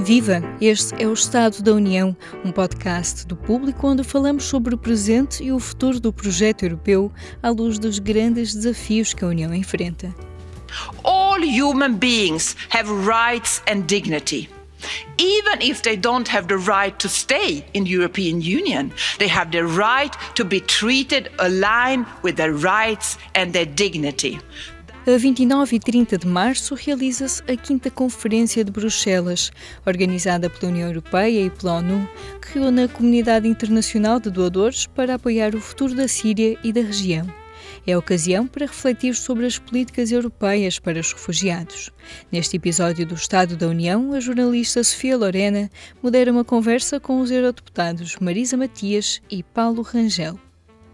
Viva! Este é o Estado da União, um podcast do público onde falamos sobre o presente e o futuro do projeto europeu à luz dos grandes desafios que a União enfrenta. All human beings have rights and dignity. Even if they don't have the right to stay in the European Union, they have the right to be treated aligned with their rights and their dignity. A 29 e 30 de março realiza-se a quinta Conferência de Bruxelas, organizada pela União Europeia e pela ONU, que reúne a comunidade internacional de doadores para apoiar o futuro da Síria e da região. É a ocasião para refletir sobre as políticas europeias para os refugiados. Neste episódio do Estado da União, a jornalista Sofia Lorena modera uma conversa com os eurodeputados Marisa Matias e Paulo Rangel.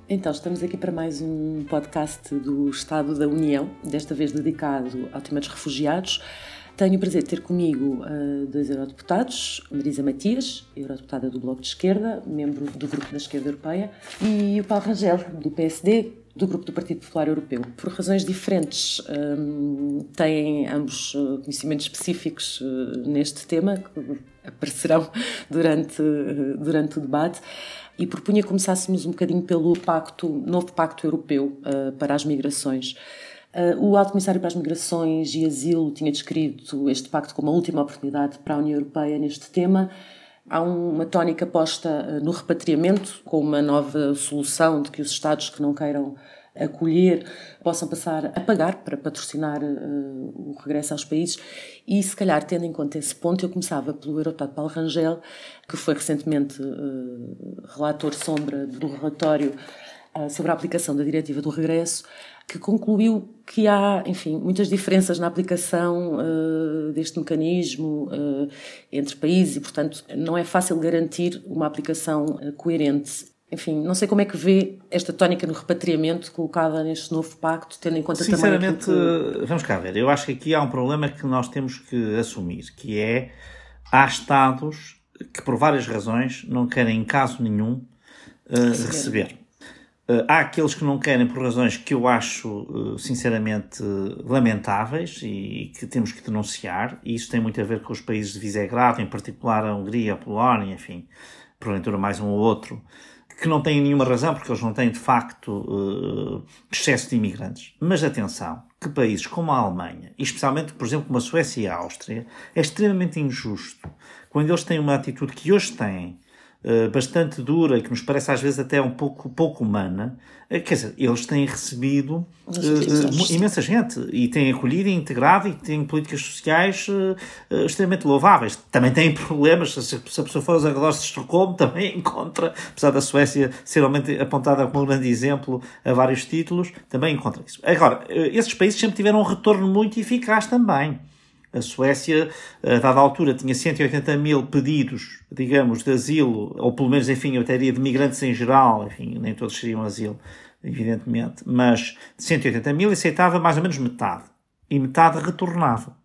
Então, estamos aqui para mais um podcast do Estado da União, desta vez dedicado ao tema dos refugiados. Tenho o prazer de ter comigo uh, dois eurodeputados, Marisa Matias, eurodeputada do Bloco de Esquerda, membro do Grupo da Esquerda Europeia, e o Paulo Rangel, do PSD, do Grupo do Partido Popular Europeu. Por razões diferentes, um, eh, têm ambos eh, conhecimentos específicos uh, neste tema, que aparecerão durante, durante o debate e propunha que começássemos um bocadinho pelo pacto, novo pacto europeu uh, para as migrações. Uh, o Alto Comissário para as Migrações e Asilo tinha descrito este pacto como a última oportunidade para a União Europeia neste tema. Há uma tónica posta uh, no repatriamento, com uma nova solução de que os Estados que não queiram acolher possam passar a pagar para patrocinar uh, o regresso aos países. E se calhar tendo em conta esse ponto eu começava pelo Eurotado Paulo Rangel que foi recentemente uh, relator sombra do relatório uh, sobre a aplicação da diretiva do regresso que concluiu que há, enfim, muitas diferenças na aplicação deste mecanismo entre países e, portanto, não é fácil garantir uma aplicação coerente enfim, não sei como é que vê esta tónica no repatriamento colocada neste novo pacto, tendo em conta Sinceramente, também. Sinceramente, que... vamos cá ver. Eu acho que aqui há um problema que nós temos que assumir, que é há Estados que, por várias razões, não querem, em caso nenhum, uh, receber. Uh, há aqueles que não querem por razões que eu acho, uh, sinceramente, lamentáveis e que temos que denunciar, e isso tem muito a ver com os países de Visegrado, em particular a Hungria, a Polónia, enfim, porventura mais um ou outro, que não têm nenhuma razão, porque eles não têm de facto uh, excesso de imigrantes. Mas atenção, que países como a Alemanha, e especialmente, por exemplo, como a Suécia e a Áustria, é extremamente injusto quando eles têm uma atitude que hoje têm eh, bastante dura e que nos parece às vezes até um pouco, pouco humana, uh, quer dizer, eles têm recebido uh, imensa gente e têm acolhido e integrado e têm políticas sociais extremamente louváveis. Também têm problemas, se, se a pessoa for aos arredores de Estocolmo, também encontra, apesar da Suécia ser realmente apontada como um grande exemplo a vários títulos, também encontra isso. Agora, esses países sempre tiveram um retorno muito eficaz também. A Suécia, a dada altura, tinha 180 mil pedidos, digamos, de asilo, ou pelo menos, enfim, eu teria de migrantes em geral, enfim, nem todos seriam asilo, evidentemente, mas 180 mil aceitava mais ou menos metade. E metade retornava.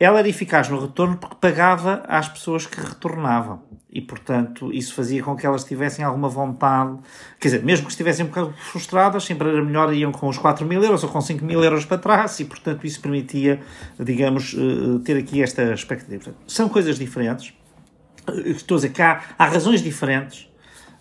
Ela era eficaz no retorno porque pagava às pessoas que retornavam. E, portanto, isso fazia com que elas tivessem alguma vontade. Quer dizer, mesmo que estivessem um bocado frustradas, sempre era melhor iam com os 4 mil euros ou com 5 mil euros para trás e, portanto, isso permitia, digamos, eh, ter aqui esta expectativa. São coisas diferentes. Estou a dizer que há, há razões diferentes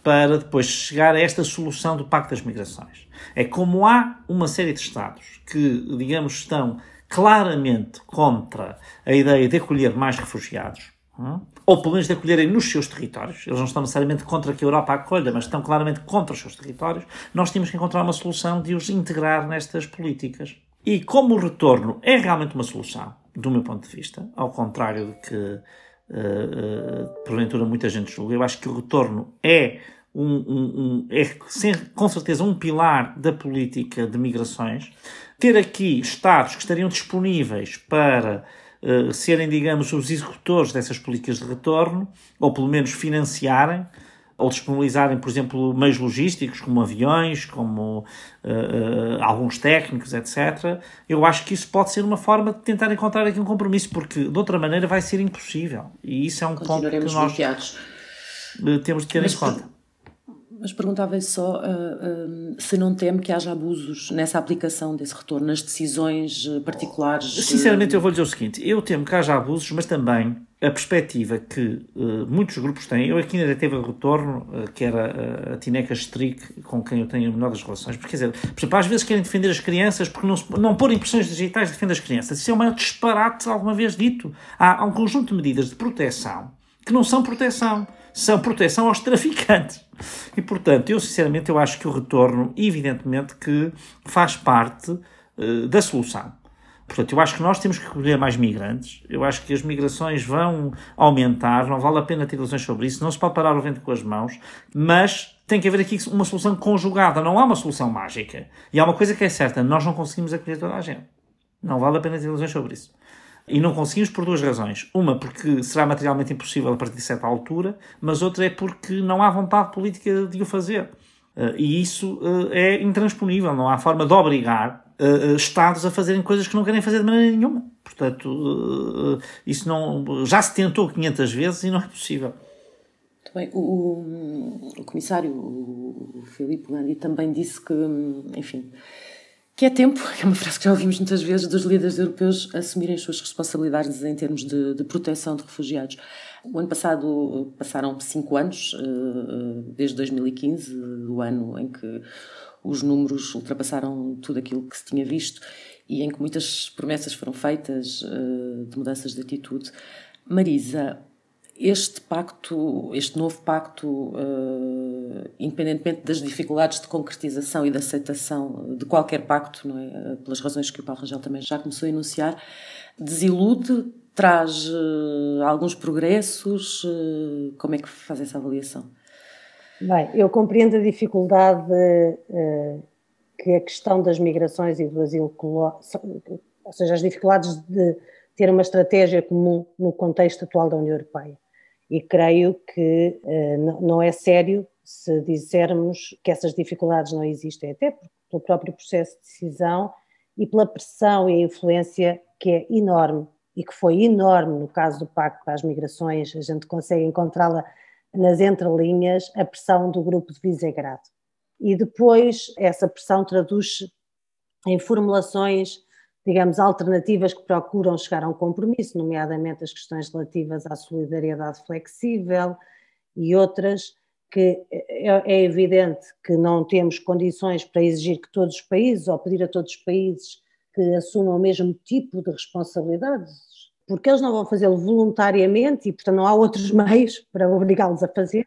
para depois chegar a esta solução do Pacto das Migrações. É como há uma série de Estados que, digamos, estão claramente contra a ideia de acolher mais refugiados, hum? Ou pelo menos de acolherem nos seus territórios, eles não estão necessariamente contra que a Europa acolha, mas estão claramente contra os seus territórios, nós temos que encontrar uma solução de os integrar nestas políticas. E como o retorno é realmente uma solução, do meu ponto de vista, ao contrário de que uh, uh, porventura muita gente julga, eu acho que o retorno é um, um, um, é com certeza um pilar da política de migrações. Ter aqui Estados que estariam disponíveis para uh, serem, digamos, os executores dessas políticas de retorno, ou pelo menos financiarem, ou disponibilizarem, por exemplo, meios logísticos, como aviões, como uh, uh, alguns técnicos, etc. Eu acho que isso pode ser uma forma de tentar encontrar aqui um compromisso, porque de outra maneira vai ser impossível. E isso é um ponto que nós temos de ter Mas, em conta Mas perguntava só uh, uh, se não teme que haja abusos nessa aplicação desse retorno, nas decisões particulares. Sinceramente, eu vou dizer o seguinte: eu temo que haja abusos, mas também a perspectiva que uh, muitos grupos têm. Eu aqui ainda teve retorno, uh, que era a Tineca Strick, com quem eu tenho a das relações. Porque, quer dizer, por exemplo, às vezes querem defender as crianças porque não, não pôr impressões digitais defende as crianças. Isso é maior disparate alguma vez dito. Há, há um conjunto de medidas de proteção que não são proteção, são proteção aos traficantes. E, portanto, eu sinceramente eu acho que o retorno, evidentemente, que faz parte uh, da solução Portanto, eu acho que nós temos que recolher mais migrantes, eu acho que as migrações vão aumentar, não vale a pena ter ilusões sobre isso, não se pode parar o vento com as mãos, mas tem que haver aqui uma solução conjugada, não há uma solução mágica. E há uma coisa que é certa, nós não conseguimos acolher toda a gente. Não vale a pena ter ilusões sobre isso. E não conseguimos por duas razões. Uma, porque será materialmente impossível a partir de certa altura, mas outra é porque não há vontade política de o fazer. Eh, e isso eh, é intransponível, não há forma de obrigar uh, Estados a fazerem coisas que não querem fazer de maneira nenhuma. Portanto, isso não, já se tentou 500 vezes e não é possível. Bem, o, o, comissário, o Filipe Landi, também disse que, enfim, que é tempo, que é uma frase que já ouvimos muitas vezes, dos líderes europeus assumirem as suas responsabilidades em termos de, de proteção de refugiados. O ano passado passaram cinco anos, desde 2015, o ano em que os números ultrapassaram tudo aquilo que se tinha visto e em que muitas promessas foram feitas uh, de mudanças de atitude. Marisa, este pacto, este novo pacto, uh, independentemente das dificuldades de concretização e de aceitação de qualquer pacto, não é? pelas razões que o Paulo Rangel também já começou a enunciar, desilude, traz uh, alguns progressos. como é que faz essa avaliação? Bem, eu compreendo a dificuldade que a questão das migrações e do asilo, ou seja, as dificuldades de ter uma estratégia comum no contexto atual da União Europeia. E creio que uh, não é sério se dissermos que essas dificuldades não existem, até pelo próprio processo de decisão e pela pressão e influência que é enorme e que foi enorme no caso do Pacto para as Migrações, a gente consegue encontrá-la nas entrelinhas a pressão do grupo de Visegrado. E depois essa pressão traduz-se em formulações, digamos, alternativas que procuram chegar a um compromisso, nomeadamente as questões relativas à solidariedade flexível e outras que é, é evidente que não temos condições para exigir que todos os países, ou pedir a todos os países que assumam o mesmo tipo de responsabilidades, porque eles não vão fazê-lo voluntariamente e, portanto, não há outros meios para obrigá-los a fazer.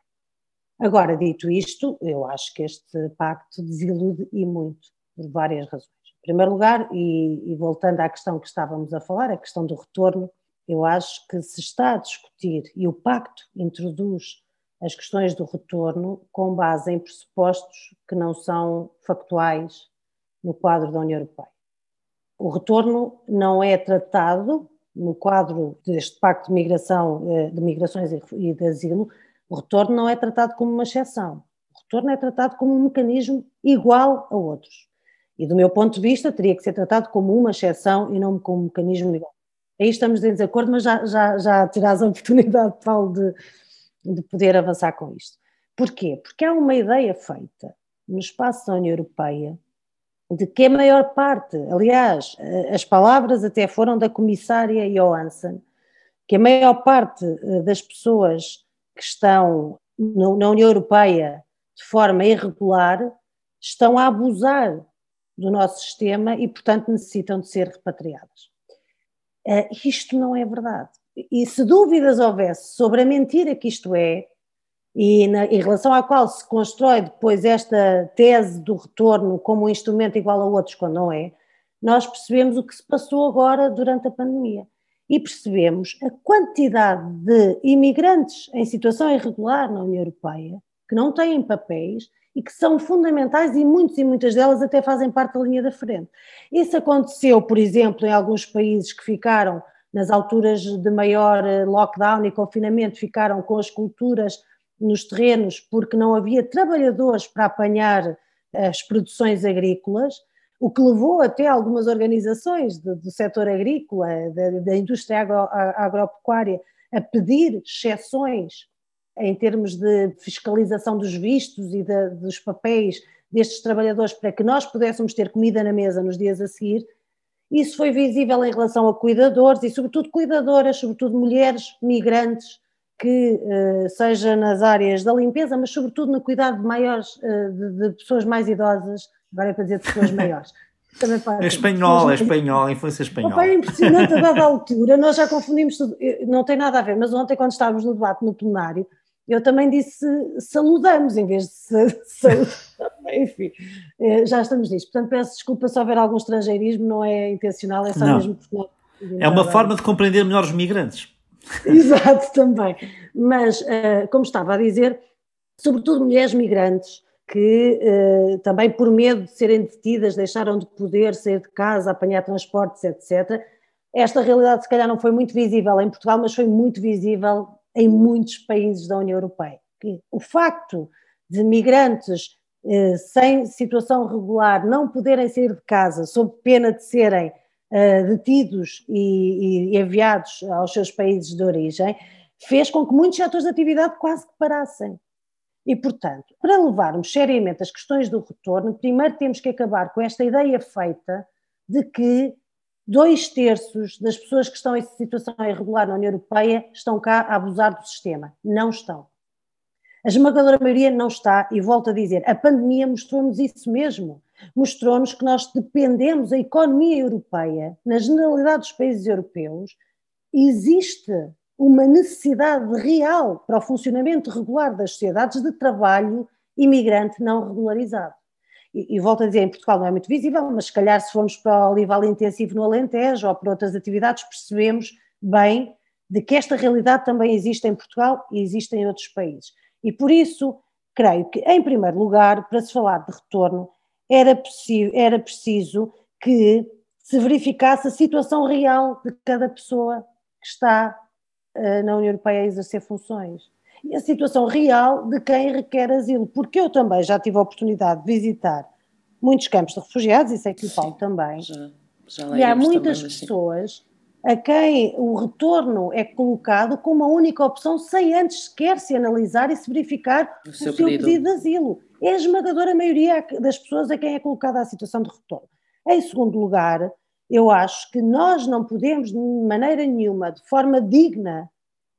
Agora, dito isto, eu acho que este pacto desilude e muito, por várias razões. Primeiro lugar, e, e voltando à questão que estávamos a falar, a questão do retorno, eu acho que se está a discutir, e o pacto introduz as questões do retorno com base em pressupostos que não são factuais no quadro da União Europeia. O retorno não é tratado no quadro deste pacto de migração, eh, de migrações e de asilo, o retorno não é tratado como uma exceção. O retorno é tratado como um mecanismo igual a outros. E do meu ponto de vista, teria que ser tratado como uma exceção e não como um mecanismo igual. Aí estamos em desacordo, mas já, já, já terás a oportunidade, Paulo, de, de poder avançar com isto. Porquê? Porque há uma ideia feita no espaço da União Europeia de que a maior parte, aliás, as palavras até foram da comissária Johansson, que a maior parte eh, das pessoas que estão na União Europeia de forma irregular estão a abusar do nosso sistema e, portanto, necessitam de ser repatriadas. Uh, isto não é verdade. E se dúvidas houvesse sobre a mentira que isto é, e na, em relação à qual se constrói depois esta tese do retorno como um instrumento igual a outros quando não é, nós percebemos o que se passou agora durante a pandemia e percebemos a quantidade de imigrantes em situação irregular na União Europeia que não têm papéis e que são fundamentais e muitos e muitas delas até fazem parte da linha da frente. Isso aconteceu, por exemplo, em alguns países que ficaram nas alturas de maior eh, lockdown e confinamento, ficaram com as culturas nos terrenos porque não havia trabalhadores para apanhar as produções agrícolas, o que levou até algumas organizações do, do setor agrícola, da, da indústria agro, agropecuária, a pedir exceções em termos de fiscalização dos vistos e de, dos papéis destes trabalhadores para que nós pudéssemos ter comida na mesa nos dias a seguir, isso foi visível em relação a cuidadores e, sobretudo, cuidadoras, sobretudo mulheres migrantes, que uh, seja nas áreas da limpeza, mas sobretudo no cuidado de maiores, uh, de, de, pessoas mais idosas, agora é para dizer de pessoas maiores. Também pode é espanhol, é espanhol, influência espanhola. É impressionante a dada altura, nós já confundimos tudo, não tem nada a ver, mas ontem quando estávamos no debate no plenário, eu também disse saludamos em vez de saludar. Enfim, eh, já estamos nisto. Portanto, peço desculpa se houver algum estrangeirismo, não é intencional, é só não. mesmo porque não. É uma forma de compreender melhor os migrantes. Exato, também. Mas, uh, como estava a dizer, sobretudo mulheres migrantes que uh, também por medo de serem detidas deixaram de poder sair de casa, apanhar transportes, etc. Esta realidade se calhar não foi muito visível em Portugal, mas foi muito visível em muitos países da União Europeia. O facto de migrantes uh, sem situação regular não poderem sair de casa sob pena de serem uh, detidos e, e, enviados aos seus países de origem, fez com que muitos setores de atividade quase que parassem. E, portanto, para levarmos seriamente as questões do retorno, primeiro temos que acabar com esta ideia feita de que dois terços das pessoas que estão em situação irregular na União Europeia estão cá a abusar do sistema. Não estão. A esmagadora maioria não está, e volto a dizer, a pandemia mostrou-nos isso mesmo mostrou-nos que nós dependemos, a economia europeia, na generalidade dos países europeus, existe uma necessidade real para o funcionamento regular das sociedades de trabalho imigrante não regularizado. E, e volto a dizer, em Portugal não é muito visível, mas se calhar se formos para o olival intensivo no Alentejo ou para outras atividades, percebemos bem de que esta realidade também existe em Portugal e existe em outros países. E por isso, creio que, em primeiro lugar, para se falar de retorno, era, era preciso que se verificasse a situação real de cada pessoa que está uh, na União Europeia a exercer funções. E a situação real de quem requer asilo, porque eu também já tive a oportunidade de visitar muitos campos de refugiados, e sei que o Paulo também. Já, já e há muitas também, pessoas a quem o retorno é colocado como a única opção, sem antes sequer se analisar e se verificar o, o seu, pedido. pedido de asilo é a esmagadora maioria das pessoas a quem é colocada a situação de retorno. Em segundo lugar, eu acho que nós não podemos, de maneira nenhuma, de forma digna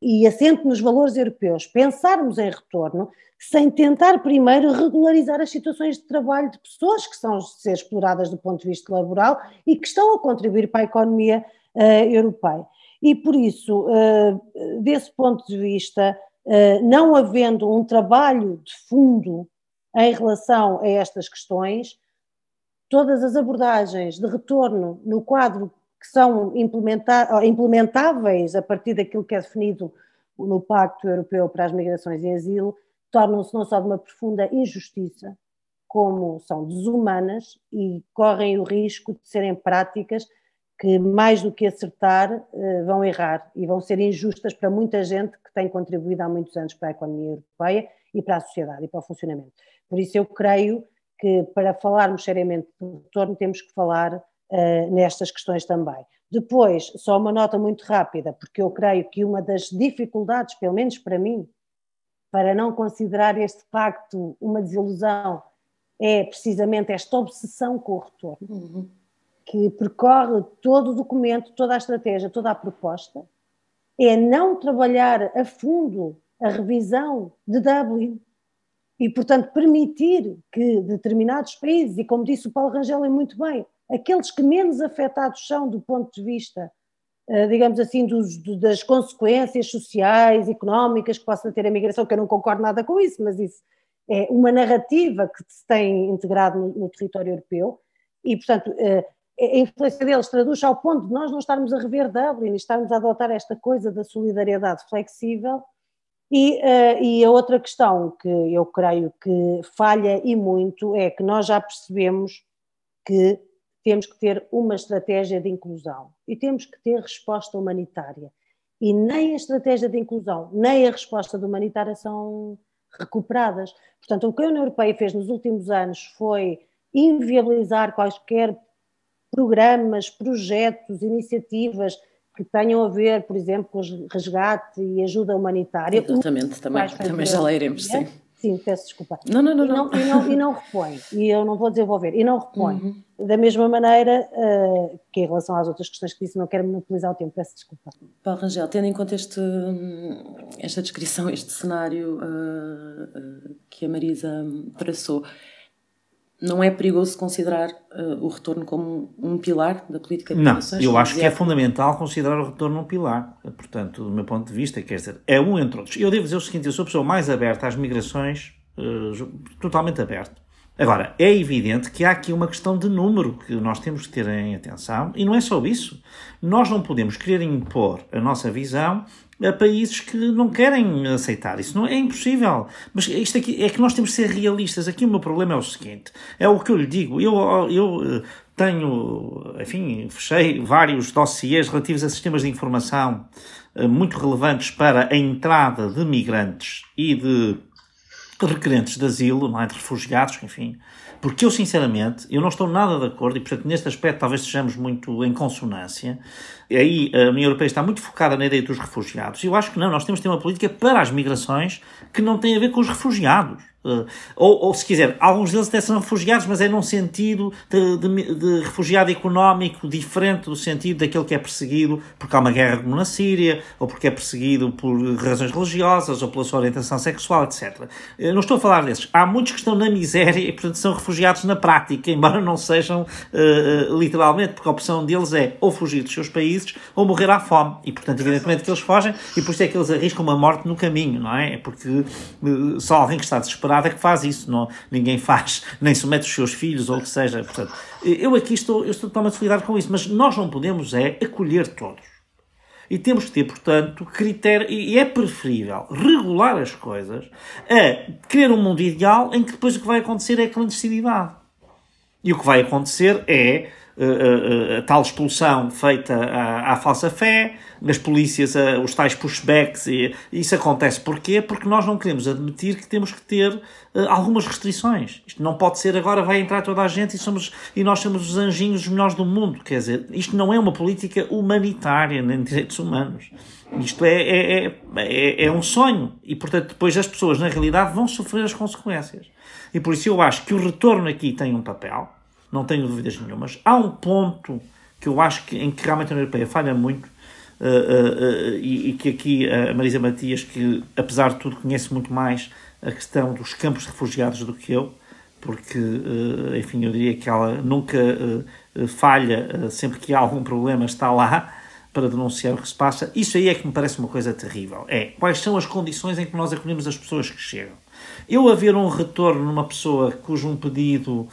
e assente nos valores europeus, pensarmos em retorno sem tentar primeiro regularizar as situações de trabalho de pessoas que estão a ser exploradas do ponto de vista laboral e que estão a contribuir para a economia uh, europeia. E por isso, uh, desse ponto de vista, uh, não havendo um trabalho de fundo em relação a estas questões, todas as abordagens de retorno no quadro que são implementáveis a partir daquilo que é definido no Pacto Europeu para as Migrações e Asilo, tornam-se não só de uma profunda injustiça, como são desumanas e correm o risco de serem práticas que, mais do que acertar, eh, vão errar e vão ser injustas para muita gente que tem contribuído há muitos anos para a economia europeia e para a sociedade e para o funcionamento. Por isso eu creio que para falarmos seriamente do retorno temos que falar uh, nestas questões também. Depois, só uma nota muito rápida, porque eu creio que uma das dificuldades, pelo menos para mim, para não considerar este pacto uma desilusão, é precisamente esta obsessão com o retorno, uhum. que percorre todo o documento, toda a estratégia, toda a proposta, é não trabalhar a fundo a revisão de Dublin, e, portanto, permitir que determinados países, e como disse o Paulo Rangel é muito bem, aqueles que menos afetados são do ponto de vista, eh, digamos assim, dos, das consequências sociais, económicas que possa ter a migração, que eu não concordo nada com isso, mas isso é uma narrativa que se tem integrado no, no território europeu, e, portanto, eh, a influência deles traduz ao ponto de nós não estarmos a rever Dublin e estarmos a adotar esta coisa da solidariedade flexível, e, uh, e, a outra questão que eu creio que falha e muito é que nós já percebemos que temos que ter uma estratégia de inclusão e temos que ter resposta humanitária. E nem a estratégia de inclusão, nem a resposta humanitária são recuperadas. Portanto, o que a União Europeia fez nos últimos anos foi inviabilizar quaisquer programas, projetos, iniciativas que tenham a ver, por exemplo, com resgate e ajuda humanitária. Exatamente, também, também já lá iremos, sim. Sim, peço desculpa. Não, não, não. E não, E não, e não repõe, e eu não vou desenvolver, e não repõe. Uhum. Da mesma maneira uh, que em relação às outras questões que disse, não quero monopolizar o tempo, peço desculpa. Paulo Rangel, tendo em conta este, esta descrição, este cenário uh, uh, que a Marisa traçou, não é perigoso considerar uh, o retorno como um pilar da política de Não, eu acho que é fundamental considerar o retorno um pilar. Portanto, do meu ponto de vista, quer dizer, é um entre outros. Eu devo dizer o seguinte, eu sou a pessoa mais aberta às migrações, uh, totalmente aberta. Agora, é evidente que há aqui uma questão de número que nós temos que ter em atenção, e não é só isso. Nós não podemos querer impor a nossa visão a países que não querem aceitar. Isso não é impossível. Mas isto aqui é que nós temos que ser realistas. Aqui o meu problema é o seguinte: é o que eu lhe digo. Eu, eu eh, tenho, enfim, fechei vários dossiês relativos a sistemas de informação eh, muito relevantes para a entrada de migrantes e de requerentes de asilo, não é? de refugiados, enfim. Porque eu, sinceramente, eu não estou nada de acordo e, portanto, neste aspecto talvez estejamos muito em consonância. E aí a União Europeia está muito focada na ideia dos refugiados. Eu acho que não, nós temos de ter uma política para as migrações que não tem a ver com os refugiados. Uh, ou, ou, se quiser, alguns deles até são refugiados, mas é num sentido de, de, de, refugiado económico diferente do sentido daquele que é perseguido porque há uma guerra como na Síria, ou porque é perseguido por razões religiosas, ou pela sua orientação sexual, etc. Eu não estou a falar desses. Há muitos que estão na miséria e, portanto, são refugiados na prática, embora não sejam uh, literalmente, porque a opção deles é ou fugir dos seus países ou morrer à fome. E, portanto, evidentemente que eles fogem e por isso é que eles arriscam uma morte no caminho, não é? É porque uh, só alguém que está desesperado é que faz isso, não, ninguém faz, nem submete os seus filhos ou o que seja. Portanto, eu aqui estou, eu estou totalmente solidário com isso, mas nós não podemos é acolher todos. E temos que ter, portanto, critério, e é preferível regular as coisas a criar um mundo ideal em que depois o que vai acontecer é a clandestinidade. E o que vai acontecer é a, a, tal expulsão feita à, à, falsa fé, nas polícias os tais pushbacks, e isso acontece porquê? Porque nós não queremos admitir que temos que ter uh, algumas restrições. Isto não pode ser agora vai entrar toda a gente e, somos, e nós somos os anjinhos os melhores do mundo. Quer dizer, isto não é uma política humanitária, nem direitos humanos. Isto é, é, é, é, é um sonho e, portanto, depois as pessoas, na realidade, vão sofrer as consequências. E por isso eu acho que o retorno aqui tem um papel não tenho dúvidas nenhumas. Há um ponto que eu acho que, em que realmente a União Europeia falha muito, uh, uh, uh, e, e, que aqui a Marisa Matias, que apesar de tudo conhece muito mais a questão dos campos de refugiados do que eu, porque, enfim, eu diria que ela nunca falha, sempre que há algum problema está lá para denunciar o que se passa. Isso aí é que me parece uma coisa terrível. É, quais são as condições em que nós acolhemos as pessoas que chegam? Eu haver um retorno numa pessoa cujo um pedido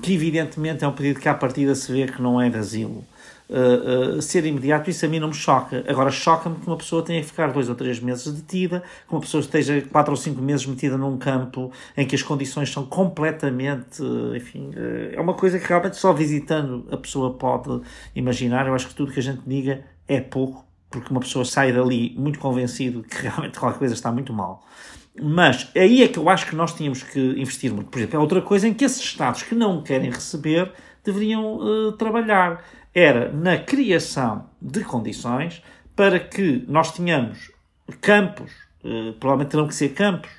que evidentemente é um pedido que à partida se vê que não é de asilo. Uh, uh, ser imediato, isso a mim não me choca. Agora, choca-me que uma pessoa tenha que ficar dois ou três meses detida, que uma pessoa esteja quatro ou cinco meses metida num campo em que as condições são completamente. Enfim, uh, é uma coisa que realmente só visitando a pessoa pode imaginar. Eu acho que tudo que a gente diga é pouco, porque uma pessoa sai dali muito convencido que realmente qualquer coisa está muito mal. Mas aí é que eu acho que nós tínhamos que investir muito. Por exemplo, é outra coisa em que esses Estados que não querem receber deveriam uh, trabalhar. Era na criação de condições para que nós tenhamos campos, uh, provavelmente terão que ser campos,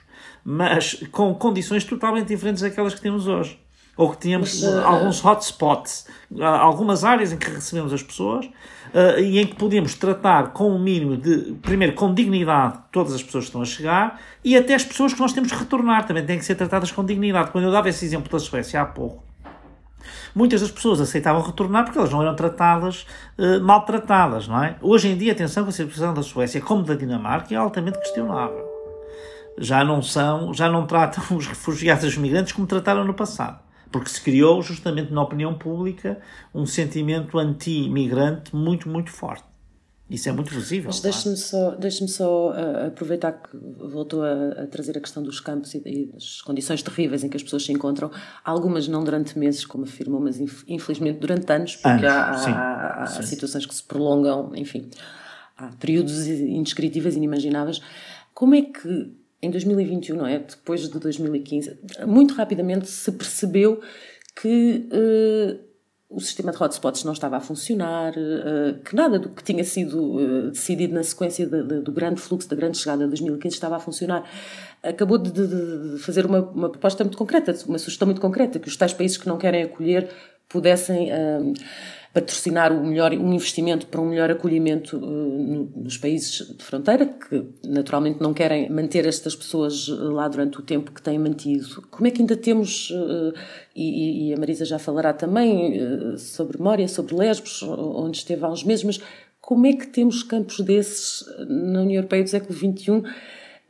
mas com condições totalmente diferentes daquelas que temos hoje. Ou que tínhamos uh, alguns hotspots, algumas áreas em que recebemos as pessoas uh, e em que podemos tratar com o um mínimo de, primeiro, com dignidade todas as pessoas que estão a chegar e até as pessoas que nós temos que retornar também têm que ser tratadas com dignidade. Quando eu dava esse exemplo da Suécia há pouco, muitas das pessoas aceitavam retornar porque elas não eram tratadas, maltratadas, não é? Hoje em dia, atenção, que a situação da Suécia, como da Dinamarca, é altamente questionável. Já não são, já não tratam os refugiados e os migrantes como trataram no passado porque se criou justamente na opinião pública um sentimento anti-imigrante muito, muito forte. Isso é muito visível. Mas deixe-me só, deixe só uh, aproveitar que voltou a, a, trazer a questão dos campos e, e, das condições terríveis em que as pessoas se encontram. Algumas não durante meses, como afirmou, mas infelizmente durante anos, porque anos, há, sim, há, há sim. situações que se prolongam, enfim, há períodos indescritíveis, inimagináveis. Como é que em 2021, não é? Depois de 2015, muito rapidamente se percebeu que uh, o sistema de hotspots não estava a funcionar, eh, que nada do que tinha sido eh, decidido na sequência de, de, do grande fluxo, da grande chegada de 2015 estava a funcionar. Acabou de, de fazer uma, uma, proposta muito concreta, uma sugestão muito concreta, que os tais países que não querem acolher pudessem uh, patrocinar o melhor, um investimento para um melhor acolhimento uh, nos países de fronteira, que naturalmente não querem manter estas pessoas eh, lá durante o tempo que têm mantido. Como é que ainda temos, uh, e, e, a Marisa já falará também sobre Mória, sobre Lesbos, onde esteve há uns meses, mas como é que temos campos desses na União Europeia do século XXI?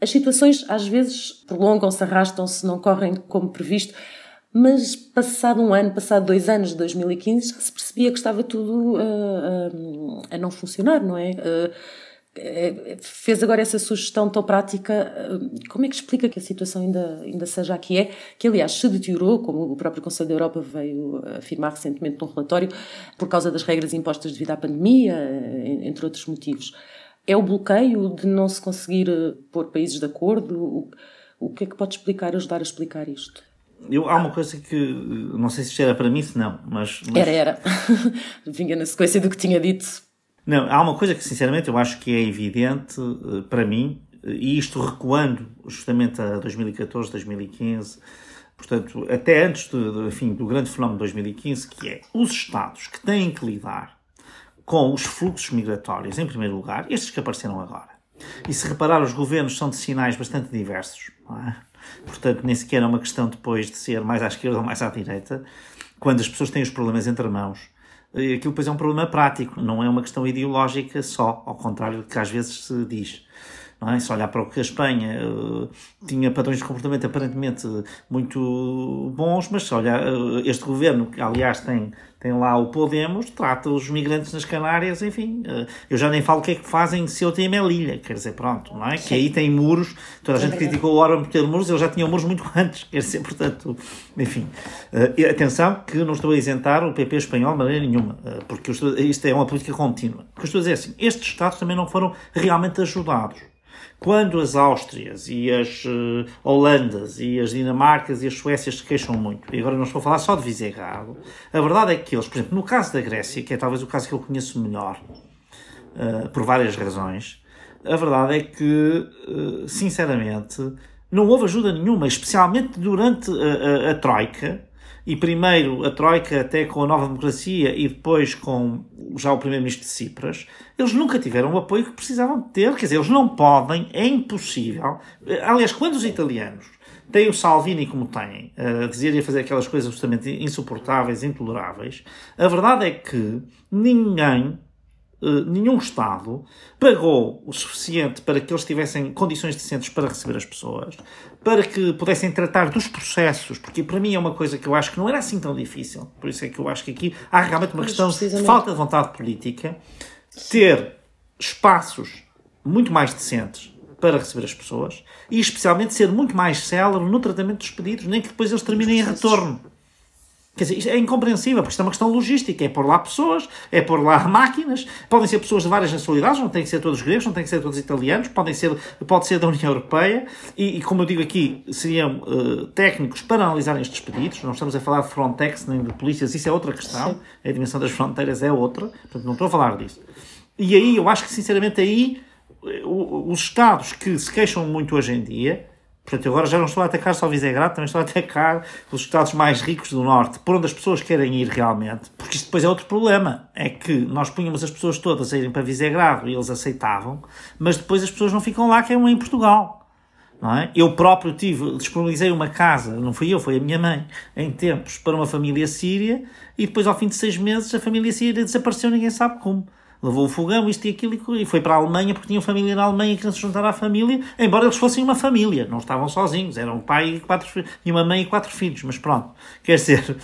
As situações às vezes prolongam-se, arrastam-se, não correm como previsto. Mas passado um ano, passado dois anos de 2015, se percebia que estava tudo uh, uh, a não funcionar, não é? Uh, fez agora essa sugestão tão prática. Como é que explica que a situação ainda, ainda seja a que é? Que, aliás, se deteriorou, como o próprio Conselho da Europa veio afirmar recentemente num relatório, por causa das regras impostas devido à pandemia, entre outros motivos. É o bloqueio de não se conseguir pôr países de acordo? O, o que é que pode explicar, ajudar a explicar isto? Eu, há uma coisa que não sei se era para mim, se não, mas, mas... Era, era. Vinha na sequência do que tinha dito. Não, há uma coisa que sinceramente eu acho que é evidente eh, para mim, e isto recuando justamente a 2014, 2015, portanto, até antes do, enfim, do grande fenómeno de 2015, que é os Estados que têm que lidar com os fluxos migratórios, em primeiro lugar, estes que apareceram agora. E se reparar, os governos são de sinais bastante diversos. Não é? Portanto, nem sequer é uma questão depois de ser mais à esquerda ou mais à direita, quando as pessoas têm os problemas entre mãos. Aquilo depois é um problema prático, não é uma questão ideológica só, ao contrário do que às vezes se diz. É? Se olhar para o que a Espanha uh, tinha padrões de comportamento aparentemente muito bons, mas se olhar uh, este governo, que aliás tem tem lá o Podemos, trata os migrantes nas Canárias, enfim. Eh, eu já nem falo o que é que fazem se eu tenho Melilha, quer dizer, pronto, não é? Sim. Que aí tem muros, toda a é gente criticou o Orban por ter muros, ele já tinha muros muito antes, quer dizer, portanto, enfim. Uh, atenção que não estou a isentar o PP espanhol de maneira nenhuma, uh, porque isto é uma política contínua. O que eu estou a dizer é assim, estes Estados também não foram realmente ajudados quando as Áustrias e as uh, Holandas e as Dinamarcas e as Suécias se queixam muito, e agora não estou a falar só de Visegrado, a verdade é que eles, por exemplo, no caso da Grécia, que é talvez o caso que eu conheço melhor, uh, por várias razões, a verdade é que, uh, sinceramente, não houve ajuda nenhuma, especialmente durante a, a, a Troika, e primeiro a Troika até com a Nova Democracia e depois com já o Primeiro-Ministro de Cipras, eles nunca tiveram o apoio que precisavam ter. Quer dizer, eles não podem, é impossível. Aliás, quando os italianos têm o Salvini como têm, a dizer e fazer aquelas coisas absolutamente insuportáveis, intoleráveis, a verdade é que ninguém nenhum Estado pagou o suficiente para que eles tivessem condições decentes para receber as pessoas, para que pudessem tratar dos processos, porque para mim é uma coisa que eu acho que não era assim tão difícil. Por isso é que eu acho que aqui há realmente uma questão de falta de vontade política, ter espaços muito mais decentes para receber as pessoas e especialmente ser muito mais célere no tratamento dos pedidos, nem que depois eles terminem em retorno. Quer dizer, isto é incompreensível, porque isto é uma questão logística. É pôr lá pessoas, é pôr lá máquinas. Podem ser pessoas de várias nacionalidades, não têm que ser todos gregos, não têm que ser todos italianos, podem ser, pode ser da União Europeia. E, e como eu digo aqui, seriam uh, técnicos para analisarem estes pedidos. Não estamos a falar de Frontex nem de polícias, isso é outra questão. Sim. A dimensão das fronteiras é outra, portanto não estou a falar disso. E aí, eu acho que sinceramente aí, os Estados que se queixam muito hoje em dia, Portanto, agora já não estou a atacar só Visegrado, também estou a atacar os estados mais ricos do Norte, por onde as pessoas querem ir realmente. Porque isto depois é outro problema. É que nós punhamos as pessoas todas a irem para Visegrado e eles aceitavam, mas depois as pessoas não ficam lá, que é em Portugal. Não é? Eu próprio tive, disponibilizei uma casa, não fui eu, foi a minha mãe, em tempos, para uma família síria, e depois ao fim de seis meses a família síria desapareceu, ninguém sabe como levou o fogão, isto e aquilo, e foi para a Alemanha porque tinha família na Alemanha e queriam se juntar à família, embora eles fossem uma família, não estavam sozinhos, eram um pai e, quatro, e uma mãe e quatro filhos, mas pronto, quer dizer.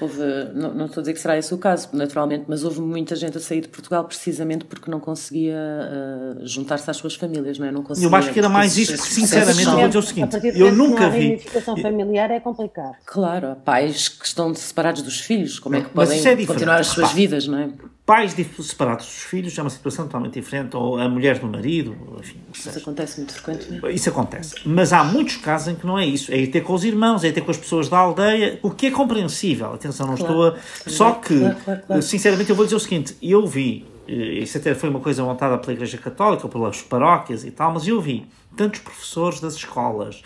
Houve, não, não estou a dizer que será esse o caso, naturalmente, mas houve muita gente a sair de Portugal precisamente porque não conseguia uh, juntar-se às suas famílias, não é? Não conseguia, eu acho que era mais isso, porque sinceramente, eu vou dizer o seguinte, eu nunca vi. A reunificação familiar é complicado. Claro, há pais que estão separados dos filhos, como é que podem é continuar as suas vidas, não é? Pais separados dos filhos é uma situação totalmente diferente, ou a mulher do marido, enfim. Isso acontece muito frequentemente. Isso acontece. Mas há muitos casos em que não é isso. É ir ter com os irmãos, é ir ter com as pessoas da aldeia, o que é compreensível. Atenção, não claro. estou a. Só que, claro, claro, sinceramente, eu vou dizer o seguinte: eu vi, eh, isso até foi uma coisa montada pela Igreja Católica, pelas paróquias e tal, mas eu vi tantos professores das escolas,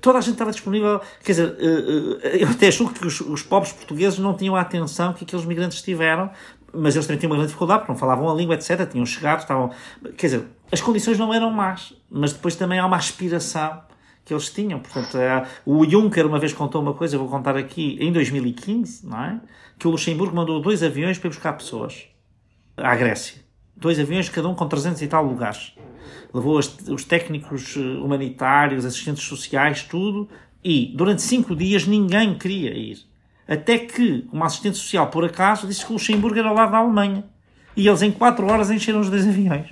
toda a gente estava disponível. Quer dizer, eh, eh, eu até julgo que os, os pobres portugueses não tinham a atenção que aqueles migrantes tiveram mas eles também tinham uma grande dificuldade, porque não falavam a língua, etc. Tinham chegado, estavam. Quer dizer, as condições não eram más, mas depois também há uma aspiração que eles tinham. Portanto, é, o Juncker uma vez contou uma coisa, eu vou contar aqui, em 2015, não é? Que o Luxemburgo mandou dois aviões para ir buscar pessoas à Grécia. Dois aviões, cada um com 300 e tal lugares. Levou os, os técnicos eh, humanitários, assistentes sociais, tudo, e durante cinco dias ninguém queria ir. Até que uma assistente social, por acaso, disse que o Luxemburgo era lado da Alemanha. E eles, em 4 horas, encheram os dois aviões.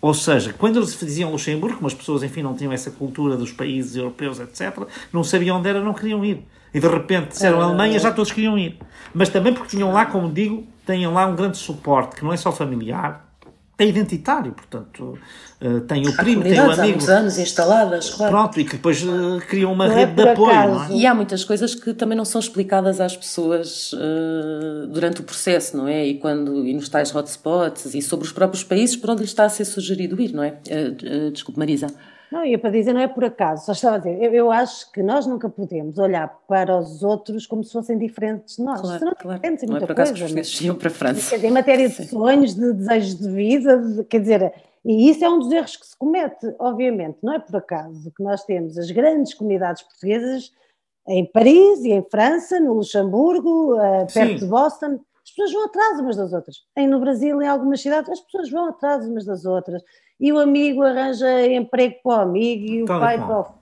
Ou seja, quando eles diziam Luxemburgo, como as pessoas, enfim, não tinham essa cultura dos países europeus, etc., não sabiam onde era, não queriam ir. E de repente disseram Alemanha, já todos queriam ir. Mas também porque tinham lá, como digo, tinham lá um grande suporte, que não é só familiar, é identitário, portanto, uh, tem o primo, tem o amigo. Há muitos anos instaladas, claro. Pronto, e que depois uh, criam uma não é rede é de apoio. Não é? E há muitas coisas que também não são explicadas às pessoas uh, durante o processo, não é? E, quando, e nos tais hotspots e sobre os próprios países por onde lhes está a ser sugerido ir, não é? desculpe, Marisa. Não, ia para dizer, não é por acaso, só estava a dizer, eu, eu, acho que nós nunca podemos olhar para os outros como se fossem diferentes de nós. Claro, claro. Diferentes não é por acaso coisa, que os iam para a França. Dizer, em matéria de sonhos, de desejos de vida, de, quer dizer, e isso é um dos erros que se comete, obviamente. Não é por acaso que nós temos as grandes comunidades portuguesas em Paris e em França, no Luxemburgo, uh, perto Sim. de Boston. As pessoas vão atrás umas das outras. Em, no Brasil, em algumas cidades, as pessoas vão atrás umas das outras e o amigo arranja emprego para o amigo e o Tal pai para o filho.